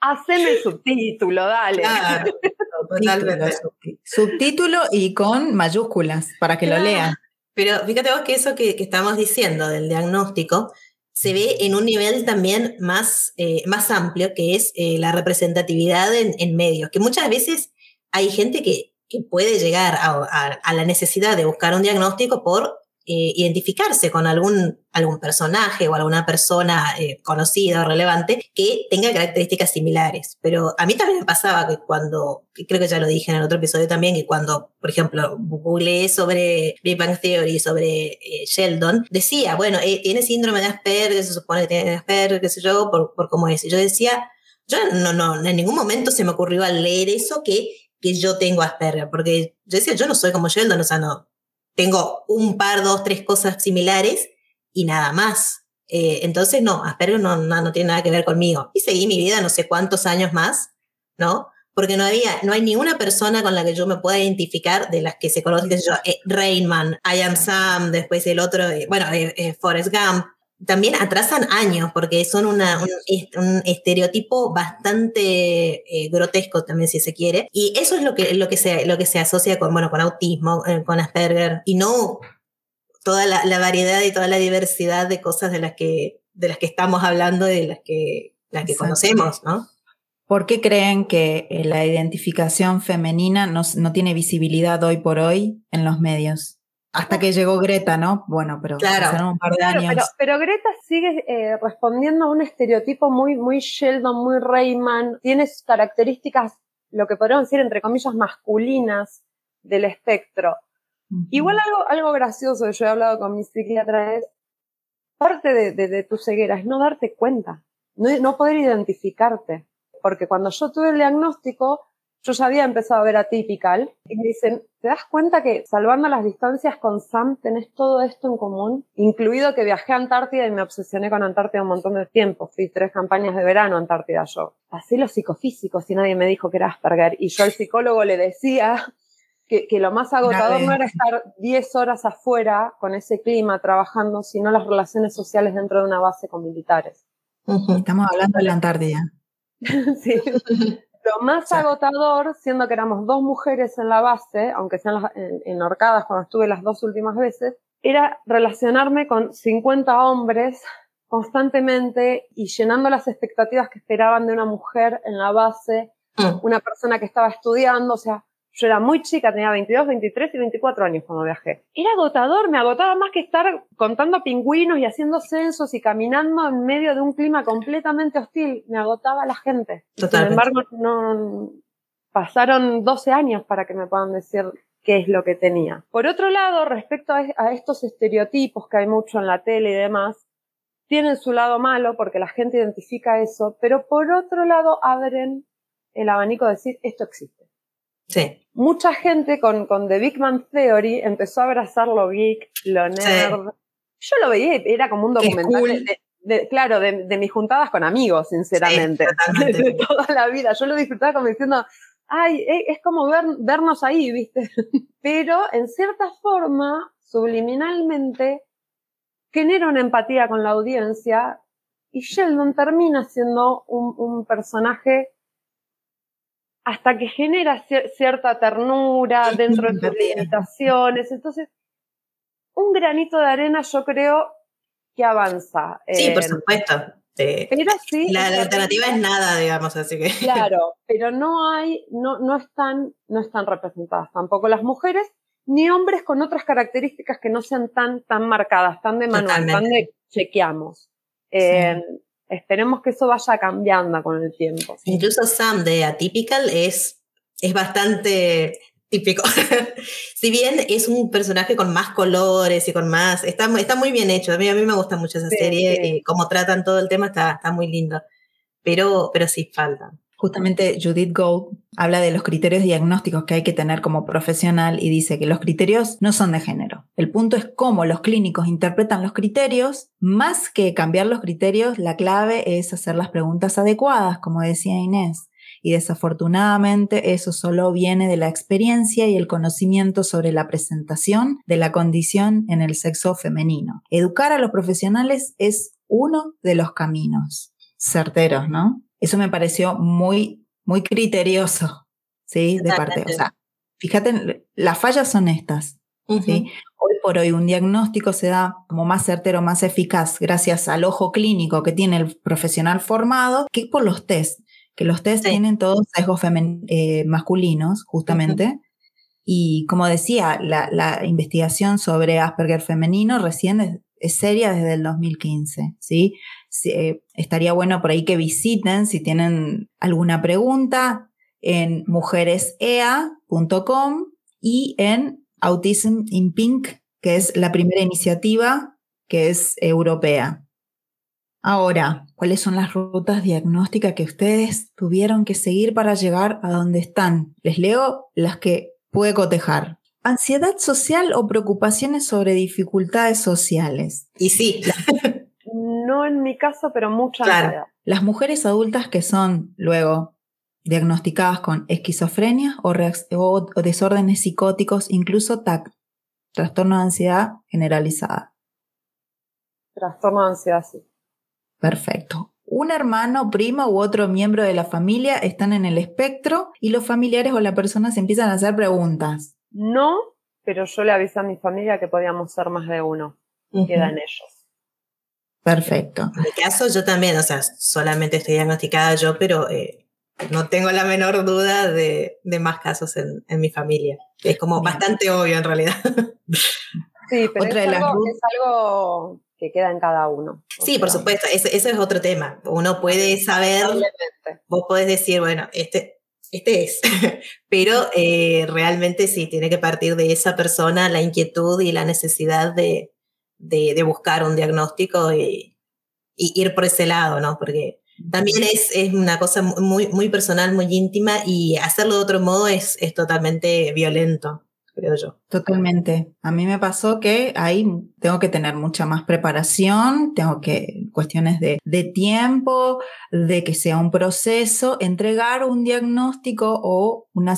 Haceme el subtítulo, dale. Claro, totalmente. Subtítulo y con mayúsculas para que lo lean. Pero fíjate vos que eso que, estamos diciendo del diagnóstico se ve en un nivel también más, eh, más amplio, que es eh, la representatividad en, medios, que muchas veces hay gente que, puede llegar a, la necesidad de buscar un diagnóstico por eh, identificarse con algún, algún personaje o alguna persona eh, conocida o relevante que tenga características similares. Pero a mí también me pasaba que cuando, creo que ya lo dije en el otro episodio también, que cuando, por ejemplo, googleé sobre Big Bang Theory, sobre eh, Sheldon, decía, bueno, tiene síndrome de Asperger, se supone que tiene Asperger, qué sé yo, por, por cómo es. Y yo decía, yo no, no, en ningún momento se me ocurrió al leer eso que, que yo tengo Asperger, porque yo decía, yo no soy como Sheldon, o sea, no, tengo un par, dos, tres cosas similares y nada más. Eh, entonces, no, Asperger no, no, tiene nada que ver conmigo. Y seguí mi vida no sé cuántos años más, ¿no? Porque no había, no hay ninguna persona con la que yo me pueda identificar de las que se conocen, yo, eh, Rainman, I Am Sam, después el otro, eh, bueno, Forrest Gump, también atrasan años porque son una, un, estereotipo bastante eh, grotesco también si se quiere y eso es lo que, lo que, se, lo que se asocia con, bueno, con autismo, eh, con Asperger y no toda la, variedad y toda la diversidad de cosas de las que, de las que estamos hablando y de las que, las que conocemos, ¿no? ¿Por qué creen que eh, la identificación femenina no, no tiene visibilidad hoy por hoy en los medios? Hasta que llegó Greta, ¿no? Bueno, pero claro. un par de años. Pero, Greta sigue eh, respondiendo a un estereotipo muy, muy Sheldon, muy Rayman. Tiene características, lo que podríamos decir, entre comillas, masculinas del espectro. Igual algo, algo gracioso, yo he hablado con mi psiquiatra, es parte de, de, tu ceguera es no darte cuenta, no, no poder identificarte. Porque cuando yo tuve el diagnóstico, yo ya había empezado a ver Atypical y me dicen, ¿te das cuenta que salvando las distancias con Sam tenés todo esto en común? Incluido que viajé a Antártida y me obsesioné con Antártida un montón de tiempo. Fui tres campañas de verano a Antártida yo. Pasé los psicofísicos y nadie me dijo que era Asperger. Y yo al psicólogo le decía que, que lo más agotador no era estar 10 horas afuera con ese clima trabajando, sino las relaciones sociales dentro de una base con militares. Estamos hablando de la Antártida. sí. Lo más agotador, siendo que éramos dos mujeres en la base, aunque sean las, enhorcadas cuando estuve las dos últimas veces, era relacionarme con 50 hombres constantemente y llenando las expectativas que esperaban de una mujer en la base, mm. una persona que estaba estudiando, o sea, yo era muy chica, tenía 22, 23 y 24 años cuando viajé. Era agotador, me agotaba más que estar contando pingüinos y haciendo censos y caminando en medio de un clima completamente hostil. Me agotaba la gente. Sin embargo, no, pasaron 12 años para que me puedan decir qué es lo que tenía. Por otro lado, respecto a estos estereotipos que hay mucho en la tele y demás, tienen su lado malo porque la gente identifica eso, pero por otro lado abren el abanico de decir esto existe. Sí. Mucha gente con, con The Big Man Theory empezó a abrazar lo geek, lo nerd. Yo lo veía era como un documental de, claro, de, de, mis juntadas con amigos, sinceramente. de, toda la vida. Yo lo disfrutaba como diciendo, ay, e, es como ver, vernos ahí, ¿viste? Pero en cierta forma, subliminalmente, genera una empatía con la audiencia y Sheldon termina siendo un, un personaje hasta que genera cierta ternura dentro de sus limitaciones. Entonces, un granito de arena yo creo que avanza. Sí, por supuesto. pero sí, la, alternativa es nada, digamos, así que. Claro, pero no hay, no, no están, no están representadas tampoco las mujeres, ni hombres con otras características que no sean tan, tan marcadas, tan de manual, tan de chequeamos. Eh, esperemos que eso vaya cambiando con el tiempo. Incluso Sam de Atypical es, es bastante típico. si bien es un personaje con más colores y con más, está, está muy bien hecho. A mí, a mí me gusta mucho esa serie y cómo tratan todo el tema está, está muy lindo. Pero, pero sí falta. Justamente Judith Gold habla de los criterios diagnósticos que hay que tener como profesional y dice que los criterios no son de género. El punto es cómo los clínicos interpretan los criterios. Más que cambiar los criterios, la clave es hacer las preguntas adecuadas, como decía Inés. Y desafortunadamente eso solo viene de la experiencia y el conocimiento sobre la presentación de la condición en el sexo femenino. Educar a los profesionales es uno de los caminos certeros, ¿no? Eso me pareció muy, muy criterioso, ¿sí? De parte. O sea, fíjate, las fallas son estas, ¿sí? Hoy por hoy un diagnóstico se da como más certero, más eficaz gracias al ojo clínico que tiene el profesional formado que por los test, que los test tienen todos sesgos eh, masculinos, justamente. Y como decía, la, investigación sobre Asperger femenino recién es, seria desde el 2015, ¿sí? Eh, estaría bueno por ahí que visiten si tienen alguna pregunta en mujeresea.com y en Autism in Pink, que es la primera iniciativa que es europea. Ahora, ¿cuáles son las rutas diagnósticas que ustedes tuvieron que seguir para llegar a donde están? Les leo las que puede cotejar. Ansiedad social o preocupaciones sobre dificultades sociales. Y sí. no en mi caso, pero mucha claro. Las mujeres adultas que son luego diagnosticadas con esquizofrenia o, o desórdenes psicóticos, incluso TAC, trastorno de ansiedad generalizada. Trastorno de ansiedad, sí. Perfecto. Un hermano, primo u otro miembro de la familia están en el espectro y los familiares o la persona se empiezan a hacer preguntas. No, pero yo le avisé a mi familia que podíamos ser más de uno. Quedan ellos. Perfecto. En mi caso, yo también, o sea, solamente estoy diagnosticada yo, pero eh, no tengo la menor duda de, más casos en, mi familia. Es como bastante obvio en realidad. Sí, pero es, algo, es algo que queda en cada uno. Sí, por supuesto, eso, es otro tema. Uno puede saber, vos podés decir, bueno, este, este es, pero eh, realmente sí, tiene que partir de esa persona la inquietud y la necesidad de, de, buscar un diagnóstico y, y, ir por ese lado, ¿no? Porque también es, es una cosa muy, muy personal, muy íntima y hacerlo de otro modo es, es totalmente violento creo yo. Totalmente. A mí me pasó que ahí tengo que tener mucha más preparación, tengo que, cuestiones de, de tiempo, de que sea un proceso, entregar un diagnóstico o una,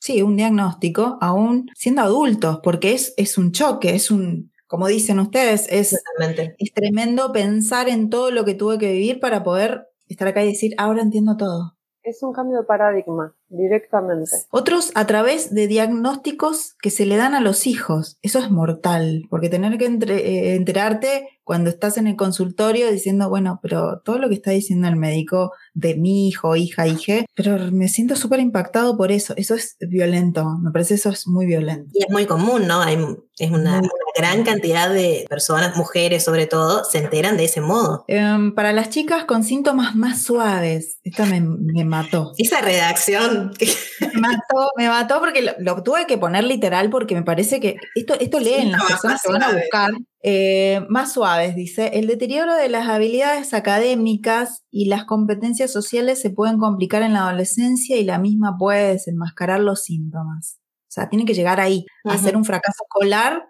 sí, un diagnóstico aún siendo adultos, porque es, es un choque, es un, como dicen ustedes, es, es tremendo pensar en todo lo que tuve que vivir para poder estar acá y decir, ahora entiendo todo. Es un cambio de paradigma directamente. Otros a través de diagnósticos que se le dan a los hijos. Eso es mortal, porque tener que eh, enterarte cuando estás en el consultorio diciendo, bueno, pero todo lo que está diciendo el médico de mi hijo, hija, hija, pero me siento súper impactado por eso. Eso es violento, me parece eso es muy violento. Y es muy común, ¿no? Hay, es una, gran cantidad de personas, mujeres sobre todo, se enteran de ese modo. Em, para las chicas con síntomas más suaves, esta me, me mató. Esa redacción. Me mató, me mató porque lo, tuve que poner literal porque me parece que esto, esto leen las personas que van a buscar. Eh, más suaves, dice, el deterioro de las habilidades académicas y las competencias sociales se pueden complicar en la adolescencia y la misma puede desenmascarar los síntomas. O sea, tiene que llegar ahí, a hacer un fracaso escolar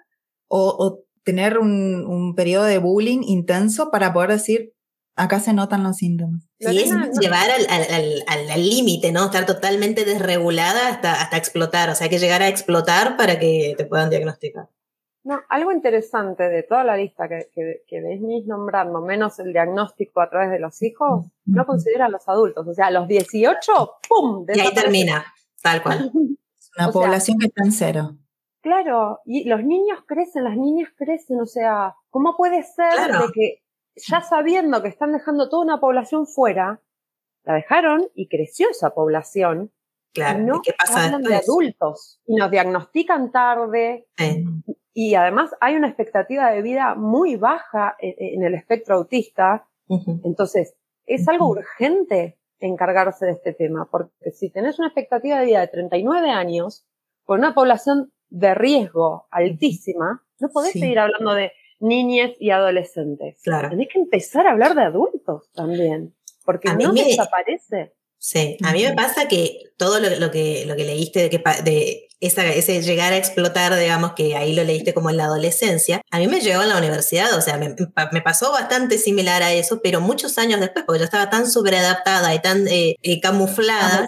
o, tener un, periodo de bullying intenso para poder decir, acá se notan los síntomas. Y es llevar al límite, ¿no? Estar totalmente desregulada hasta, hasta explotar. O sea, hay que llegar a explotar para que te puedan diagnosticar. No, algo interesante de toda la lista que, que, venís nombrando, menos el diagnóstico a través de los hijos, no considera a los adultos. O sea, a los 18, ¡pum! Y ahí termina, tal cual. Una población que está en cero. Claro, y los niños crecen, las niñas crecen, o sea, ¿cómo puede ser de que ya sabiendo que están dejando toda una población fuera, la dejaron y creció esa población? Claro, no ¿qué pasa hablan de adultos y nos diagnostican tarde. Sí. Y además hay una expectativa de vida muy baja en, el espectro autista. Entonces, es algo urgente encargarse de este tema, porque si tenés una expectativa de vida de 39 años, con una población de riesgo altísima, no podés seguir hablando de niñas y adolescentes. Claro. Tenés que empezar a hablar de adultos también, porque no desaparece. Sí, a mí me pasa que todo lo, que, lo que leíste de, que, de esa, ese llegar a explotar, digamos que ahí lo leíste como en la adolescencia, a mí me llegó en la universidad, o sea, me, pasó bastante similar a eso, pero muchos años después, porque yo estaba tan sobreadaptada y tan eh, eh, camuflada,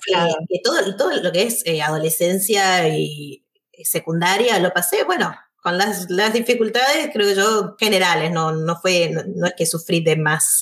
Que, todo, todo lo que es eh, adolescencia y secundaria lo pasé, bueno, con las, las dificultades, creo yo, generales, no, no fue, no, es que sufrí de más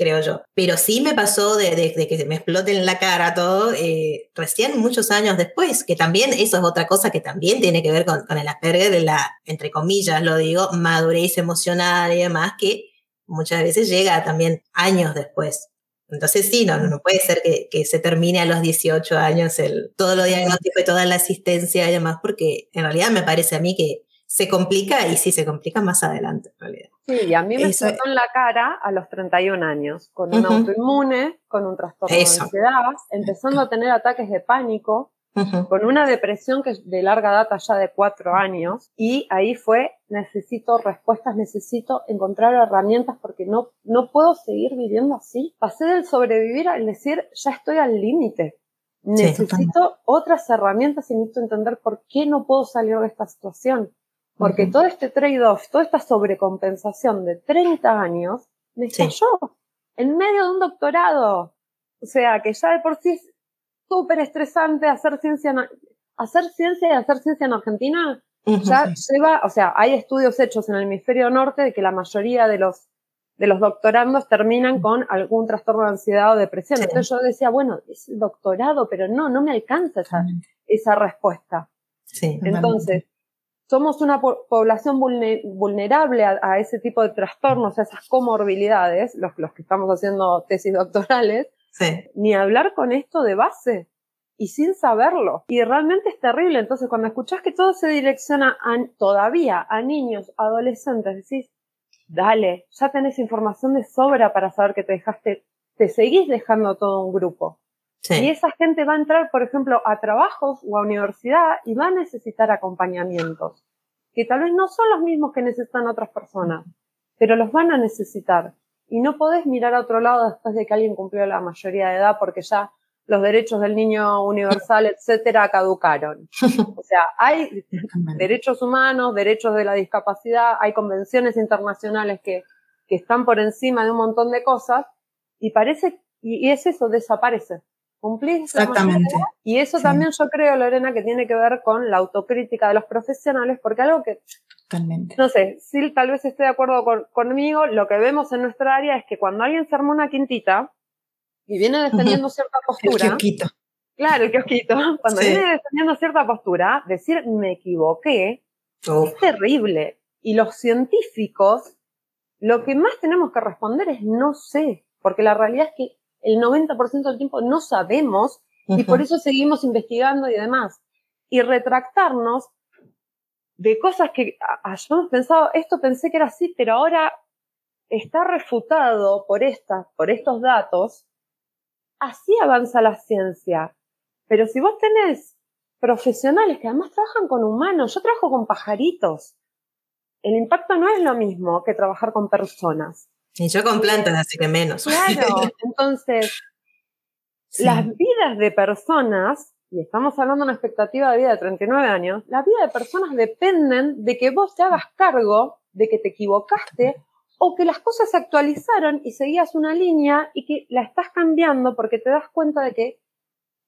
creo yo. Pero sí me pasó de, que se me explote en la cara todo eh, recién muchos años después, que también eso es otra cosa que también tiene que ver con, con el Asperger de la, entre comillas lo digo, madurez emocional y demás, que muchas veces llega también años después. Entonces sí, no, no puede ser que, que, se termine a los 18 años el, todo lo diagnóstico y toda la asistencia y demás, porque en realidad me parece a mí que se complica y sí se complica más adelante en realidad. Sí, y a mí me Eso, en la cara a los 31 años, con un autoinmune, con un trastorno de ansiedad, empezando a tener ataques de pánico, con una depresión que de larga data ya de cuatro años, y ahí fue, necesito respuestas, necesito encontrar herramientas porque no, no puedo seguir viviendo así. Pasé del sobrevivir al decir, ya estoy al límite. Necesito otras herramientas y necesito entender por qué no puedo salir de esta situación. Porque todo este trade-off, toda esta sobrecompensación de 30 años, me estalló en medio de un doctorado. O sea, que ya de por sí es súper estresante hacer ciencia, hacer ciencia y hacer ciencia en Argentina. ya lleva, o sea, hay estudios hechos en el hemisferio norte de que la mayoría de los, de los doctorandos terminan con algún trastorno de ansiedad o depresión. Entonces yo decía, bueno, es el doctorado, pero no, no me alcanza esa, esa respuesta. Sí, Entonces, somos una población vulnerable a, ese tipo de trastornos, a esas comorbilidades, los, los que estamos haciendo tesis doctorales, ni hablar con esto de base y sin saberlo. Y realmente es terrible. Entonces, cuando escuchás que todo se direcciona todavía a niños, adolescentes, decís, dale, ya tenés información de sobra para saber que te dejaste, te seguís dejando todo un grupo. Y esa gente va a entrar, por ejemplo, a trabajos o a universidad y va a necesitar acompañamientos, que tal vez no son los mismos que necesitan otras personas, pero los van a necesitar. Y no podés mirar a otro lado después de que alguien cumplió la mayoría de edad porque ya los derechos del niño universal, etcétera, caducaron. O sea, hay derechos humanos, derechos de la discapacidad, hay convenciones internacionales que, que están por encima de un montón de cosas y parece, y, y es eso, desaparece. Cumplís Exactamente. y eso también yo creo, Lorena, que tiene que ver con la autocrítica de los profesionales, porque algo que, Totalmente. no sé, si tal vez esté de acuerdo conmigo, lo que vemos en nuestra área es que cuando alguien se arma una quintita y viene defendiendo cierta postura. El kiosquito. Claro, el kiosquito. Cuando viene defendiendo cierta postura, decir me equivoqué es terrible. Y los científicos, lo que más tenemos que responder es no sé, porque la realidad es que el 90% del tiempo no sabemos y por eso seguimos investigando y demás. Y retractarnos de cosas que hayamos pensado, esto pensé que era así, pero ahora está refutado por estas, por estos datos, así avanza la ciencia. Pero si vos tenés profesionales que además trabajan con humanos, yo trabajo con pajaritos, el impacto no es lo mismo que trabajar con personas. Y yo con plantas, así que menos. Claro, entonces, las vidas de personas, y estamos hablando de una expectativa de vida de 39 años, las vidas de personas dependen de que vos te hagas cargo de que te equivocaste o que las cosas se actualizaron y seguías una línea y que la estás cambiando porque te das cuenta de que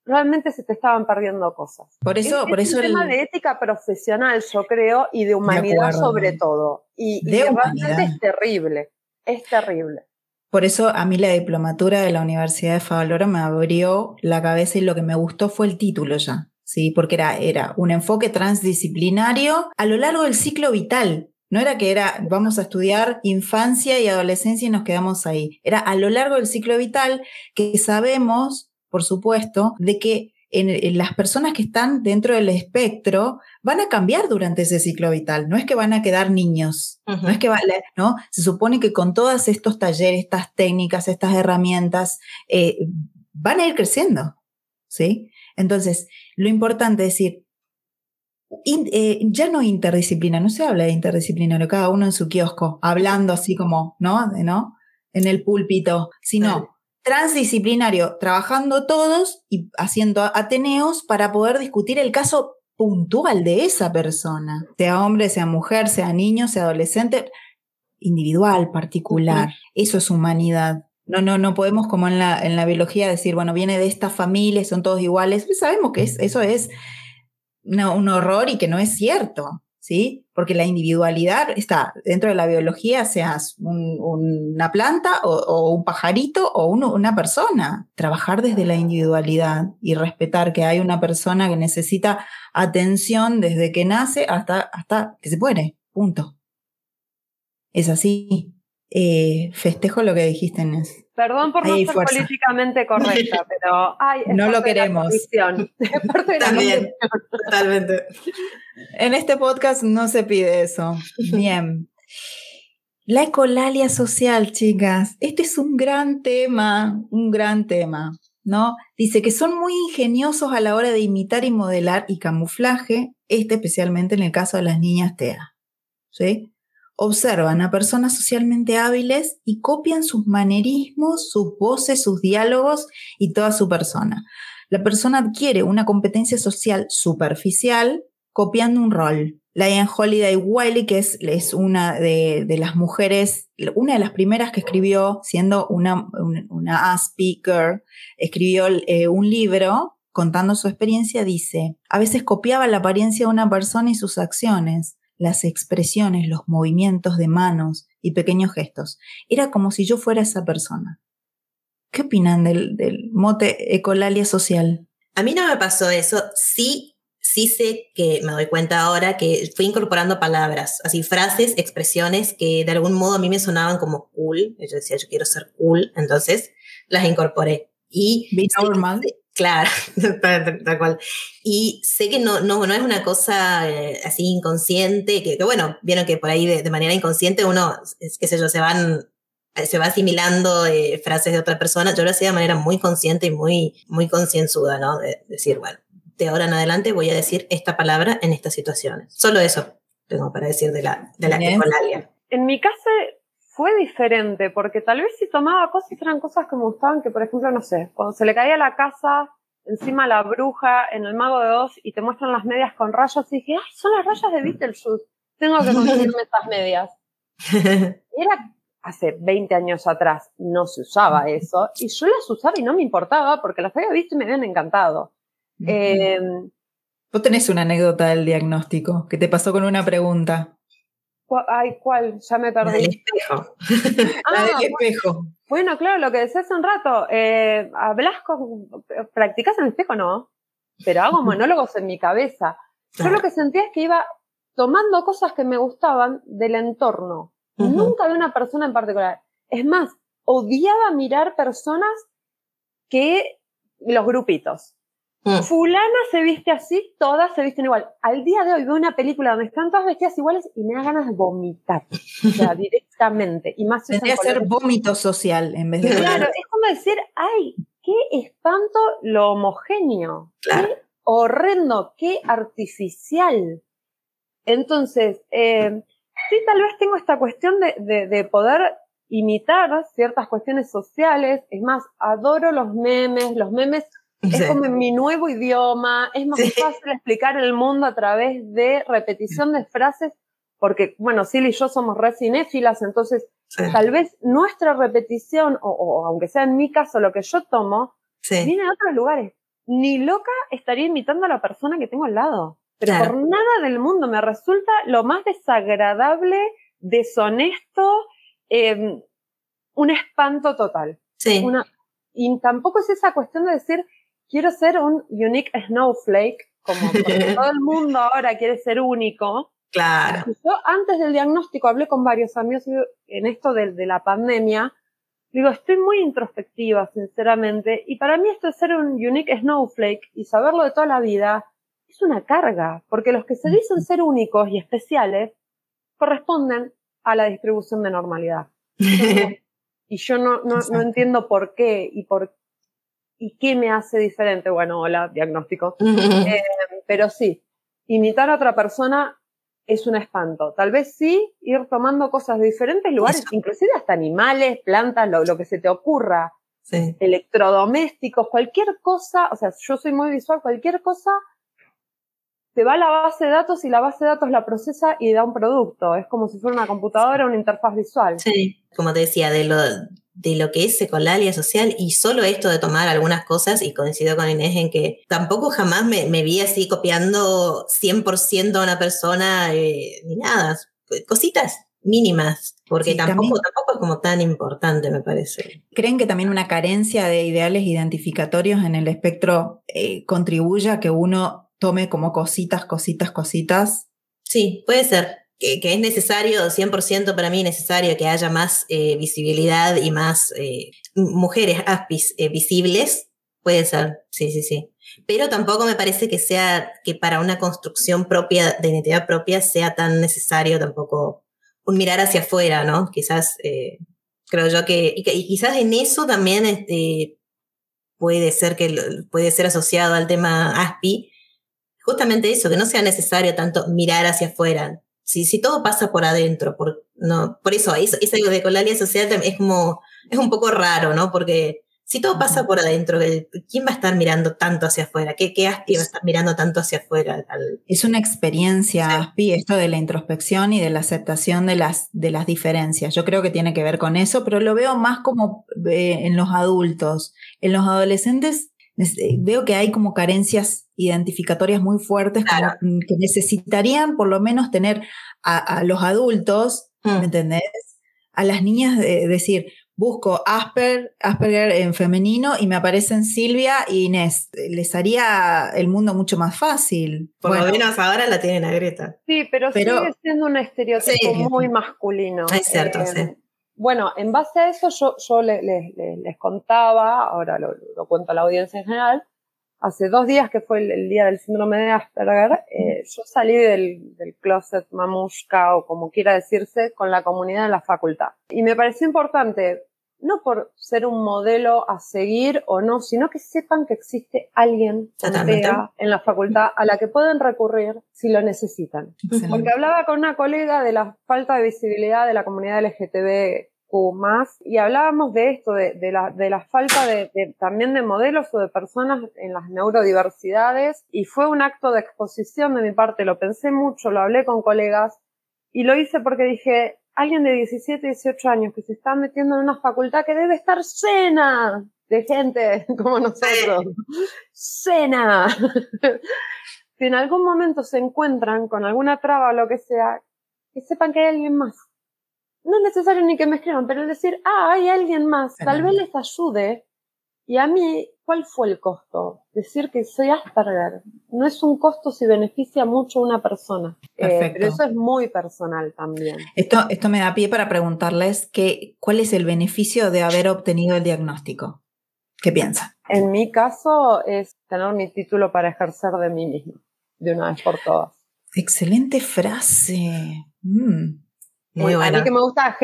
realmente se te estaban perdiendo cosas. Por eso, es, por es eso un tema de ética profesional, yo creo, y de humanidad sobre todo. Y, y realmente es terrible. Es terrible. Por eso a mí la diplomatura de la Universidad de Favaloro me abrió la cabeza y lo que me gustó fue el título ya, ¿sí? Porque era, era un enfoque transdisciplinario a lo largo del ciclo vital. No era que era, vamos a estudiar infancia y adolescencia y nos quedamos ahí. Era a lo largo del ciclo vital que sabemos, por supuesto, de que en, las personas que están dentro del espectro van a cambiar durante ese ciclo vital. No es que van a quedar niños. No es que ¿no? Se supone que con todos estos talleres, estas técnicas, estas herramientas, eh, van a ir creciendo. ¿Sí? Entonces, lo importante es decir, eh, ya no interdisciplina, no se habla de interdisciplinario, cada uno en su kiosco, hablando así como, ¿no? ¿no? En el púlpito, sino transdisciplinario, trabajando todos y haciendo ateneos para poder discutir el caso puntual de esa persona, sea hombre, sea mujer, sea niño, sea adolescente, individual, particular. Eso es humanidad. No, no, no podemos como en la, en la biología decir, bueno, viene de esta familia, son todos iguales. Sabemos que eso es un horror y que no es cierto. ¿Sí? Porque la individualidad está dentro de la biología, seas una planta o, un pajarito o una persona. Trabajar desde la individualidad y respetar que hay una persona que necesita atención desde que nace hasta, hasta que se muere. Punto. Es así. eh, festejo lo que dijiste, Inés. Perdón por no ser políticamente correcta, pero ay, no lo queremos. También, totalmente. En este podcast no se pide eso. Bien. La ecolalia social, chicas. Este es un gran tema, un gran tema, ¿no? Dice que son muy ingeniosos a la hora de imitar y modelar y camuflaje, este especialmente en el caso de las niñas TEA. ¿Sí? Observan a personas socialmente hábiles y copian sus manerismos, sus voces, sus diálogos y toda su persona. La persona adquiere una competencia social superficial copiando un rol. Liane Holiday Wiley, que es, es una de, las mujeres, una de las primeras que escribió, siendo una, una, speaker, escribió eh, un libro contando su experiencia, dice, a veces copiaba la apariencia de una persona y sus acciones las expresiones, los movimientos de manos y pequeños gestos. Era como si yo fuera esa persona. ¿Qué opinan del, mote ecolalia social? A mí no me pasó eso. Sí, sí sé que me doy cuenta ahora que fui incorporando palabras, así frases, expresiones que de algún modo a mí me sonaban como cool. Yo decía, yo quiero ser cool, entonces las incorporé. Y normal. Claro, tal, cual. Y sé que no, no, no es una cosa eh, así inconsciente, que, bueno, vieron que por ahí de, manera inconsciente uno, es, qué sé yo, se van, eh, se va asimilando eh, frases de otra persona. Yo lo hacía de manera muy consciente y muy, muy concienzuda, ¿no? De decir, bueno, de ahora en adelante voy a decir esta palabra en estas situaciones. Solo eso tengo para decir de la, de la En mi caso, fue diferente, porque tal vez si tomaba cosas eran cosas que me gustaban, que por ejemplo, no sé, cuando se le caía la casa encima la bruja en el Mago de Oz y te muestran las medias con rayas, y dije, ay, son las rayas de Beetlejuice, tengo que conseguirme estas medias. Era hace 20 años atrás, no se usaba eso, y yo las usaba y no me importaba porque las había visto y me habían encantado. Eh, Vos tenés una anécdota del diagnóstico que te pasó con una pregunta. Ay, ¿cuál? Ya me perdí. Espejo. la del ah, espejo. Bueno, claro, lo que decía hace un rato. Eh, ¿Hablas con. ¿Practicas en el espejo? No. Pero hago monólogos en mi cabeza. Yo lo que sentía es que iba tomando cosas que me gustaban del entorno. Nunca de una persona en particular. Es más, odiaba mirar personas que los grupitos. Mm. Fulana se viste así, todas se visten igual. Al día de hoy veo una película donde están todas vestidas iguales y me da ganas de vomitar. O sea, directamente. Y más Tendría que ser vómito social en vez de. Claro, es como decir, ay, qué espanto lo homogéneo. Qué horrendo, qué artificial. Entonces, eh, sí, tal vez tengo esta cuestión de, de poder imitar ciertas cuestiones sociales. Es más, adoro los memes. Los memes es como en mi nuevo idioma, es más fácil explicar el mundo a través de repetición de frases, porque, bueno, Silly y yo somos re cinéfilas, entonces tal vez nuestra repetición, o, aunque sea en mi caso lo que yo tomo, viene de otros lugares. Ni loca estaría imitando a la persona que tengo al lado. Pero por nada del mundo me resulta lo más desagradable, deshonesto, em, un espanto total. Sí. y tampoco es esa cuestión de decir, quiero ser un unique snowflake, como todo el mundo ahora quiere ser único. Claro. Yo antes del diagnóstico hablé con varios amigos en esto de, de la pandemia. Digo, estoy muy introspectiva, sinceramente, y para mí esto de ser un unique snowflake y saberlo de toda la vida es una carga, porque los que se dicen ser únicos y especiales corresponden a la distribución de normalidad. y yo no, no, no, entiendo por qué y por ¿Y qué me hace diferente? Bueno, hola, diagnóstico. Eh, pero sí, imitar a otra persona es un espanto. Tal vez sí ir tomando cosas de diferentes lugares, inclusive hasta animales, plantas, lo, que se te ocurra. Electrodomésticos, cualquier cosa, o sea, yo soy muy visual, cualquier cosa te va a la base de datos y la base de datos la procesa y da un producto. Es como si fuera una computadora, una interfaz visual. Sí, como te decía, de lo, de lo que es secolalia social y solo esto de tomar algunas cosas y coincido con Inés en que tampoco jamás me, vi así copiando 100% a una persona eh, ni nada, cositas mínimas, porque tampoco, tampoco es como tan importante, me parece. ¿Creen que también una carencia de ideales identificatorios en el espectro eh, contribuye a que uno tome como cositas, cositas, cositas? Sí, puede ser. Que, es necesario, 100% para mí necesario que haya más eh, visibilidad y más eh, mujeres aspis eh, visibles, puede ser, sí, sí, sí. Pero tampoco me parece que sea, que para una construcción propia, de identidad propia, sea tan necesario tampoco un mirar hacia afuera, ¿no? Quizás, creo yo que, y, quizás en eso también este, puede ser que puede ser asociado al tema ASPI, justamente eso, que no sea necesario tanto mirar hacia afuera, si, si todo pasa por adentro, por, no, por eso, es, algo de ecolalia social es como, es un poco raro, ¿no? Porque si todo pasa por adentro, ¿quién va a estar mirando tanto hacia afuera? ¿Qué, qué ASPI va a estar mirando tanto hacia afuera? Es una experiencia, ASPI, esto de la introspección y de la aceptación de las, de las diferencias. Yo creo que tiene que ver con eso, pero lo veo más como eh, en los adultos. En los adolescentes veo que hay como carencias identificatorias muy fuertes mm, que necesitarían por lo menos tener a, los adultos, ¿me mm. entendés? A las niñas decir, busco Asper, Asperger en femenino y me aparecen Silvia y Inés. Les haría el mundo mucho más fácil. Por lo menos ahora la tienen a Greta. Sí, pero, sigue siendo un estereotipo muy masculino. Es cierto, eh, sí. Bueno, en base a eso yo, yo les, les, contaba, ahora lo, lo, cuento a la audiencia en general, hace dos días que fue el, día del síndrome de Asperger, eh, yo salí del, del, closet mamushka o como quiera decirse con la comunidad en la facultad. Y me pareció importante, no por ser un modelo a seguir o no, sino que sepan que existe alguien en la facultad a la que pueden recurrir si lo necesitan. Porque hablaba con una colega de la falta de visibilidad de la comunidad LGTB más y hablábamos de esto, de, la, de la, falta de, también de modelos o de personas en las neurodiversidades y fue un acto de exposición de mi parte, lo pensé mucho, lo hablé con colegas y lo hice porque dije, alguien de 17, 18 años que se está metiendo en una facultad que debe estar llena de gente como nosotros, llena. si en algún momento se encuentran con alguna traba o lo que sea, que sepan que hay alguien más no es necesario ni que me escriban, pero decir, ah, hay alguien más, tal vez les ayude. Y a mí, ¿cuál fue el costo? Decir que soy Asperger. No es un costo si beneficia mucho a una persona. Eh, pero eso es muy personal también. Esto, esto me da pie para preguntarles que, cuál es el beneficio de haber obtenido el diagnóstico. ¿Qué piensa? En mi caso es tener mi título para ejercer de mí misma, de una vez por todas. Excelente frase. Mm. Muy A mí que me gusta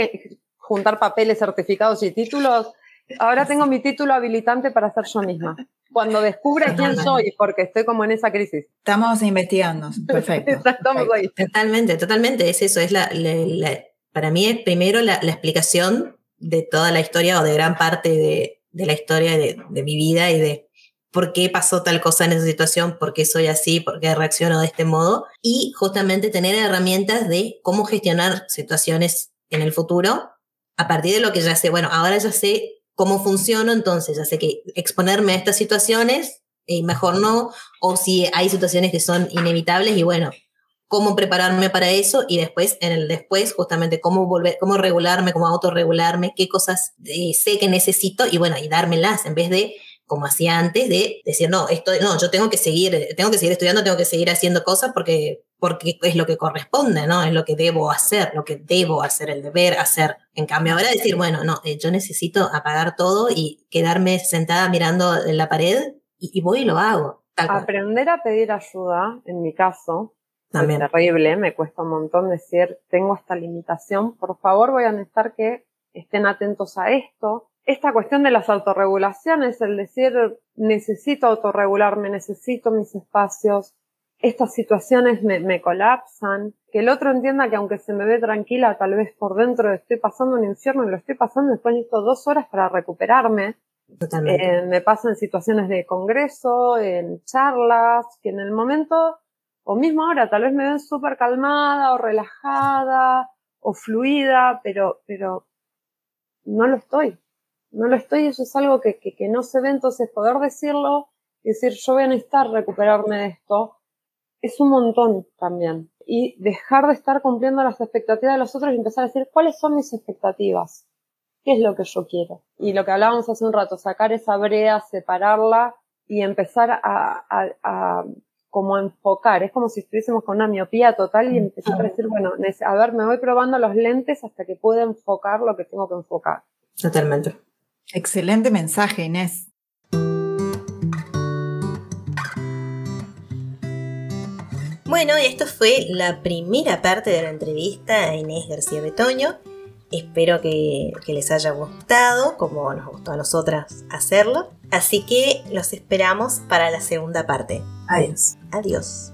juntar papeles, certificados y títulos, ahora tengo mi título habilitante para ser yo misma. Cuando descubre quién soy, porque estoy como en esa crisis. Estamos investigando, perfecto. Estamos ahí. Totalmente, totalmente, es eso, es la, para mí es primero la, explicación de toda la historia o de gran parte de, la historia de, de mi vida y de por qué pasó tal cosa en esa situación, por qué soy así, por qué reacciono de este modo y justamente tener herramientas de cómo gestionar situaciones en el futuro a partir de lo que ya sé. Bueno, ahora ya sé cómo funciono, entonces sé que exponerme a estas situaciones, y mejor no, o si hay situaciones que son inevitables y bueno, cómo prepararme para eso y después, en el después, justamente cómo volver, cómo regularme, cómo autorregularme, qué cosas eh, sé que necesito y bueno, y dármelas en vez de como hacía antes, de decir, no, esto, no, yo tengo que seguir, tengo que seguir estudiando, tengo que seguir haciendo cosas porque, porque es lo que corresponde, ¿no? Es lo que debo hacer, lo que debo hacer, el deber hacer. En cambio, ahora decir, bueno, no, eh, yo necesito apagar todo y quedarme sentada mirando en la pared y, voy y lo hago. Aprender a pedir ayuda, en mi caso, También. es terrible, me cuesta un montón decir, tengo esta limitación, por favor voy a necesitar que estén atentos a esto, esta cuestión de las autorregulaciones, el decir necesito autorregularme, necesito mis espacios, estas situaciones me, colapsan, que el otro entienda que aunque se me ve tranquila, tal vez por dentro estoy pasando un infierno y lo estoy pasando, después necesito dos horas para recuperarme. Eh, me pasa en situaciones de congreso, en charlas, que en el momento, o mismo ahora, tal vez me ven súper calmada o relajada o fluida, pero, pero no lo estoy no lo estoy, eso es algo que, que, no se ve, entonces poder decirlo y decir yo voy a necesitar recuperarme de esto, es un montón también. Y dejar de estar cumpliendo las expectativas de los otros y empezar a decir cuáles son mis expectativas, qué es lo que yo quiero. Y lo que hablábamos hace un rato, sacar esa brea, separarla y empezar a, a, como enfocar, es como si estuviésemos con una miopía total y empezar a decir, bueno, a ver, me voy probando los lentes hasta que pueda enfocar lo que tengo que enfocar. Totalmente. Excelente mensaje, Inés. Bueno, y esto fue la primera parte de la entrevista a Inés García Betoño. Espero que, que, les haya gustado, como nos gustó a nosotras hacerlo. Así que los esperamos para la segunda parte. Adiós. Adiós.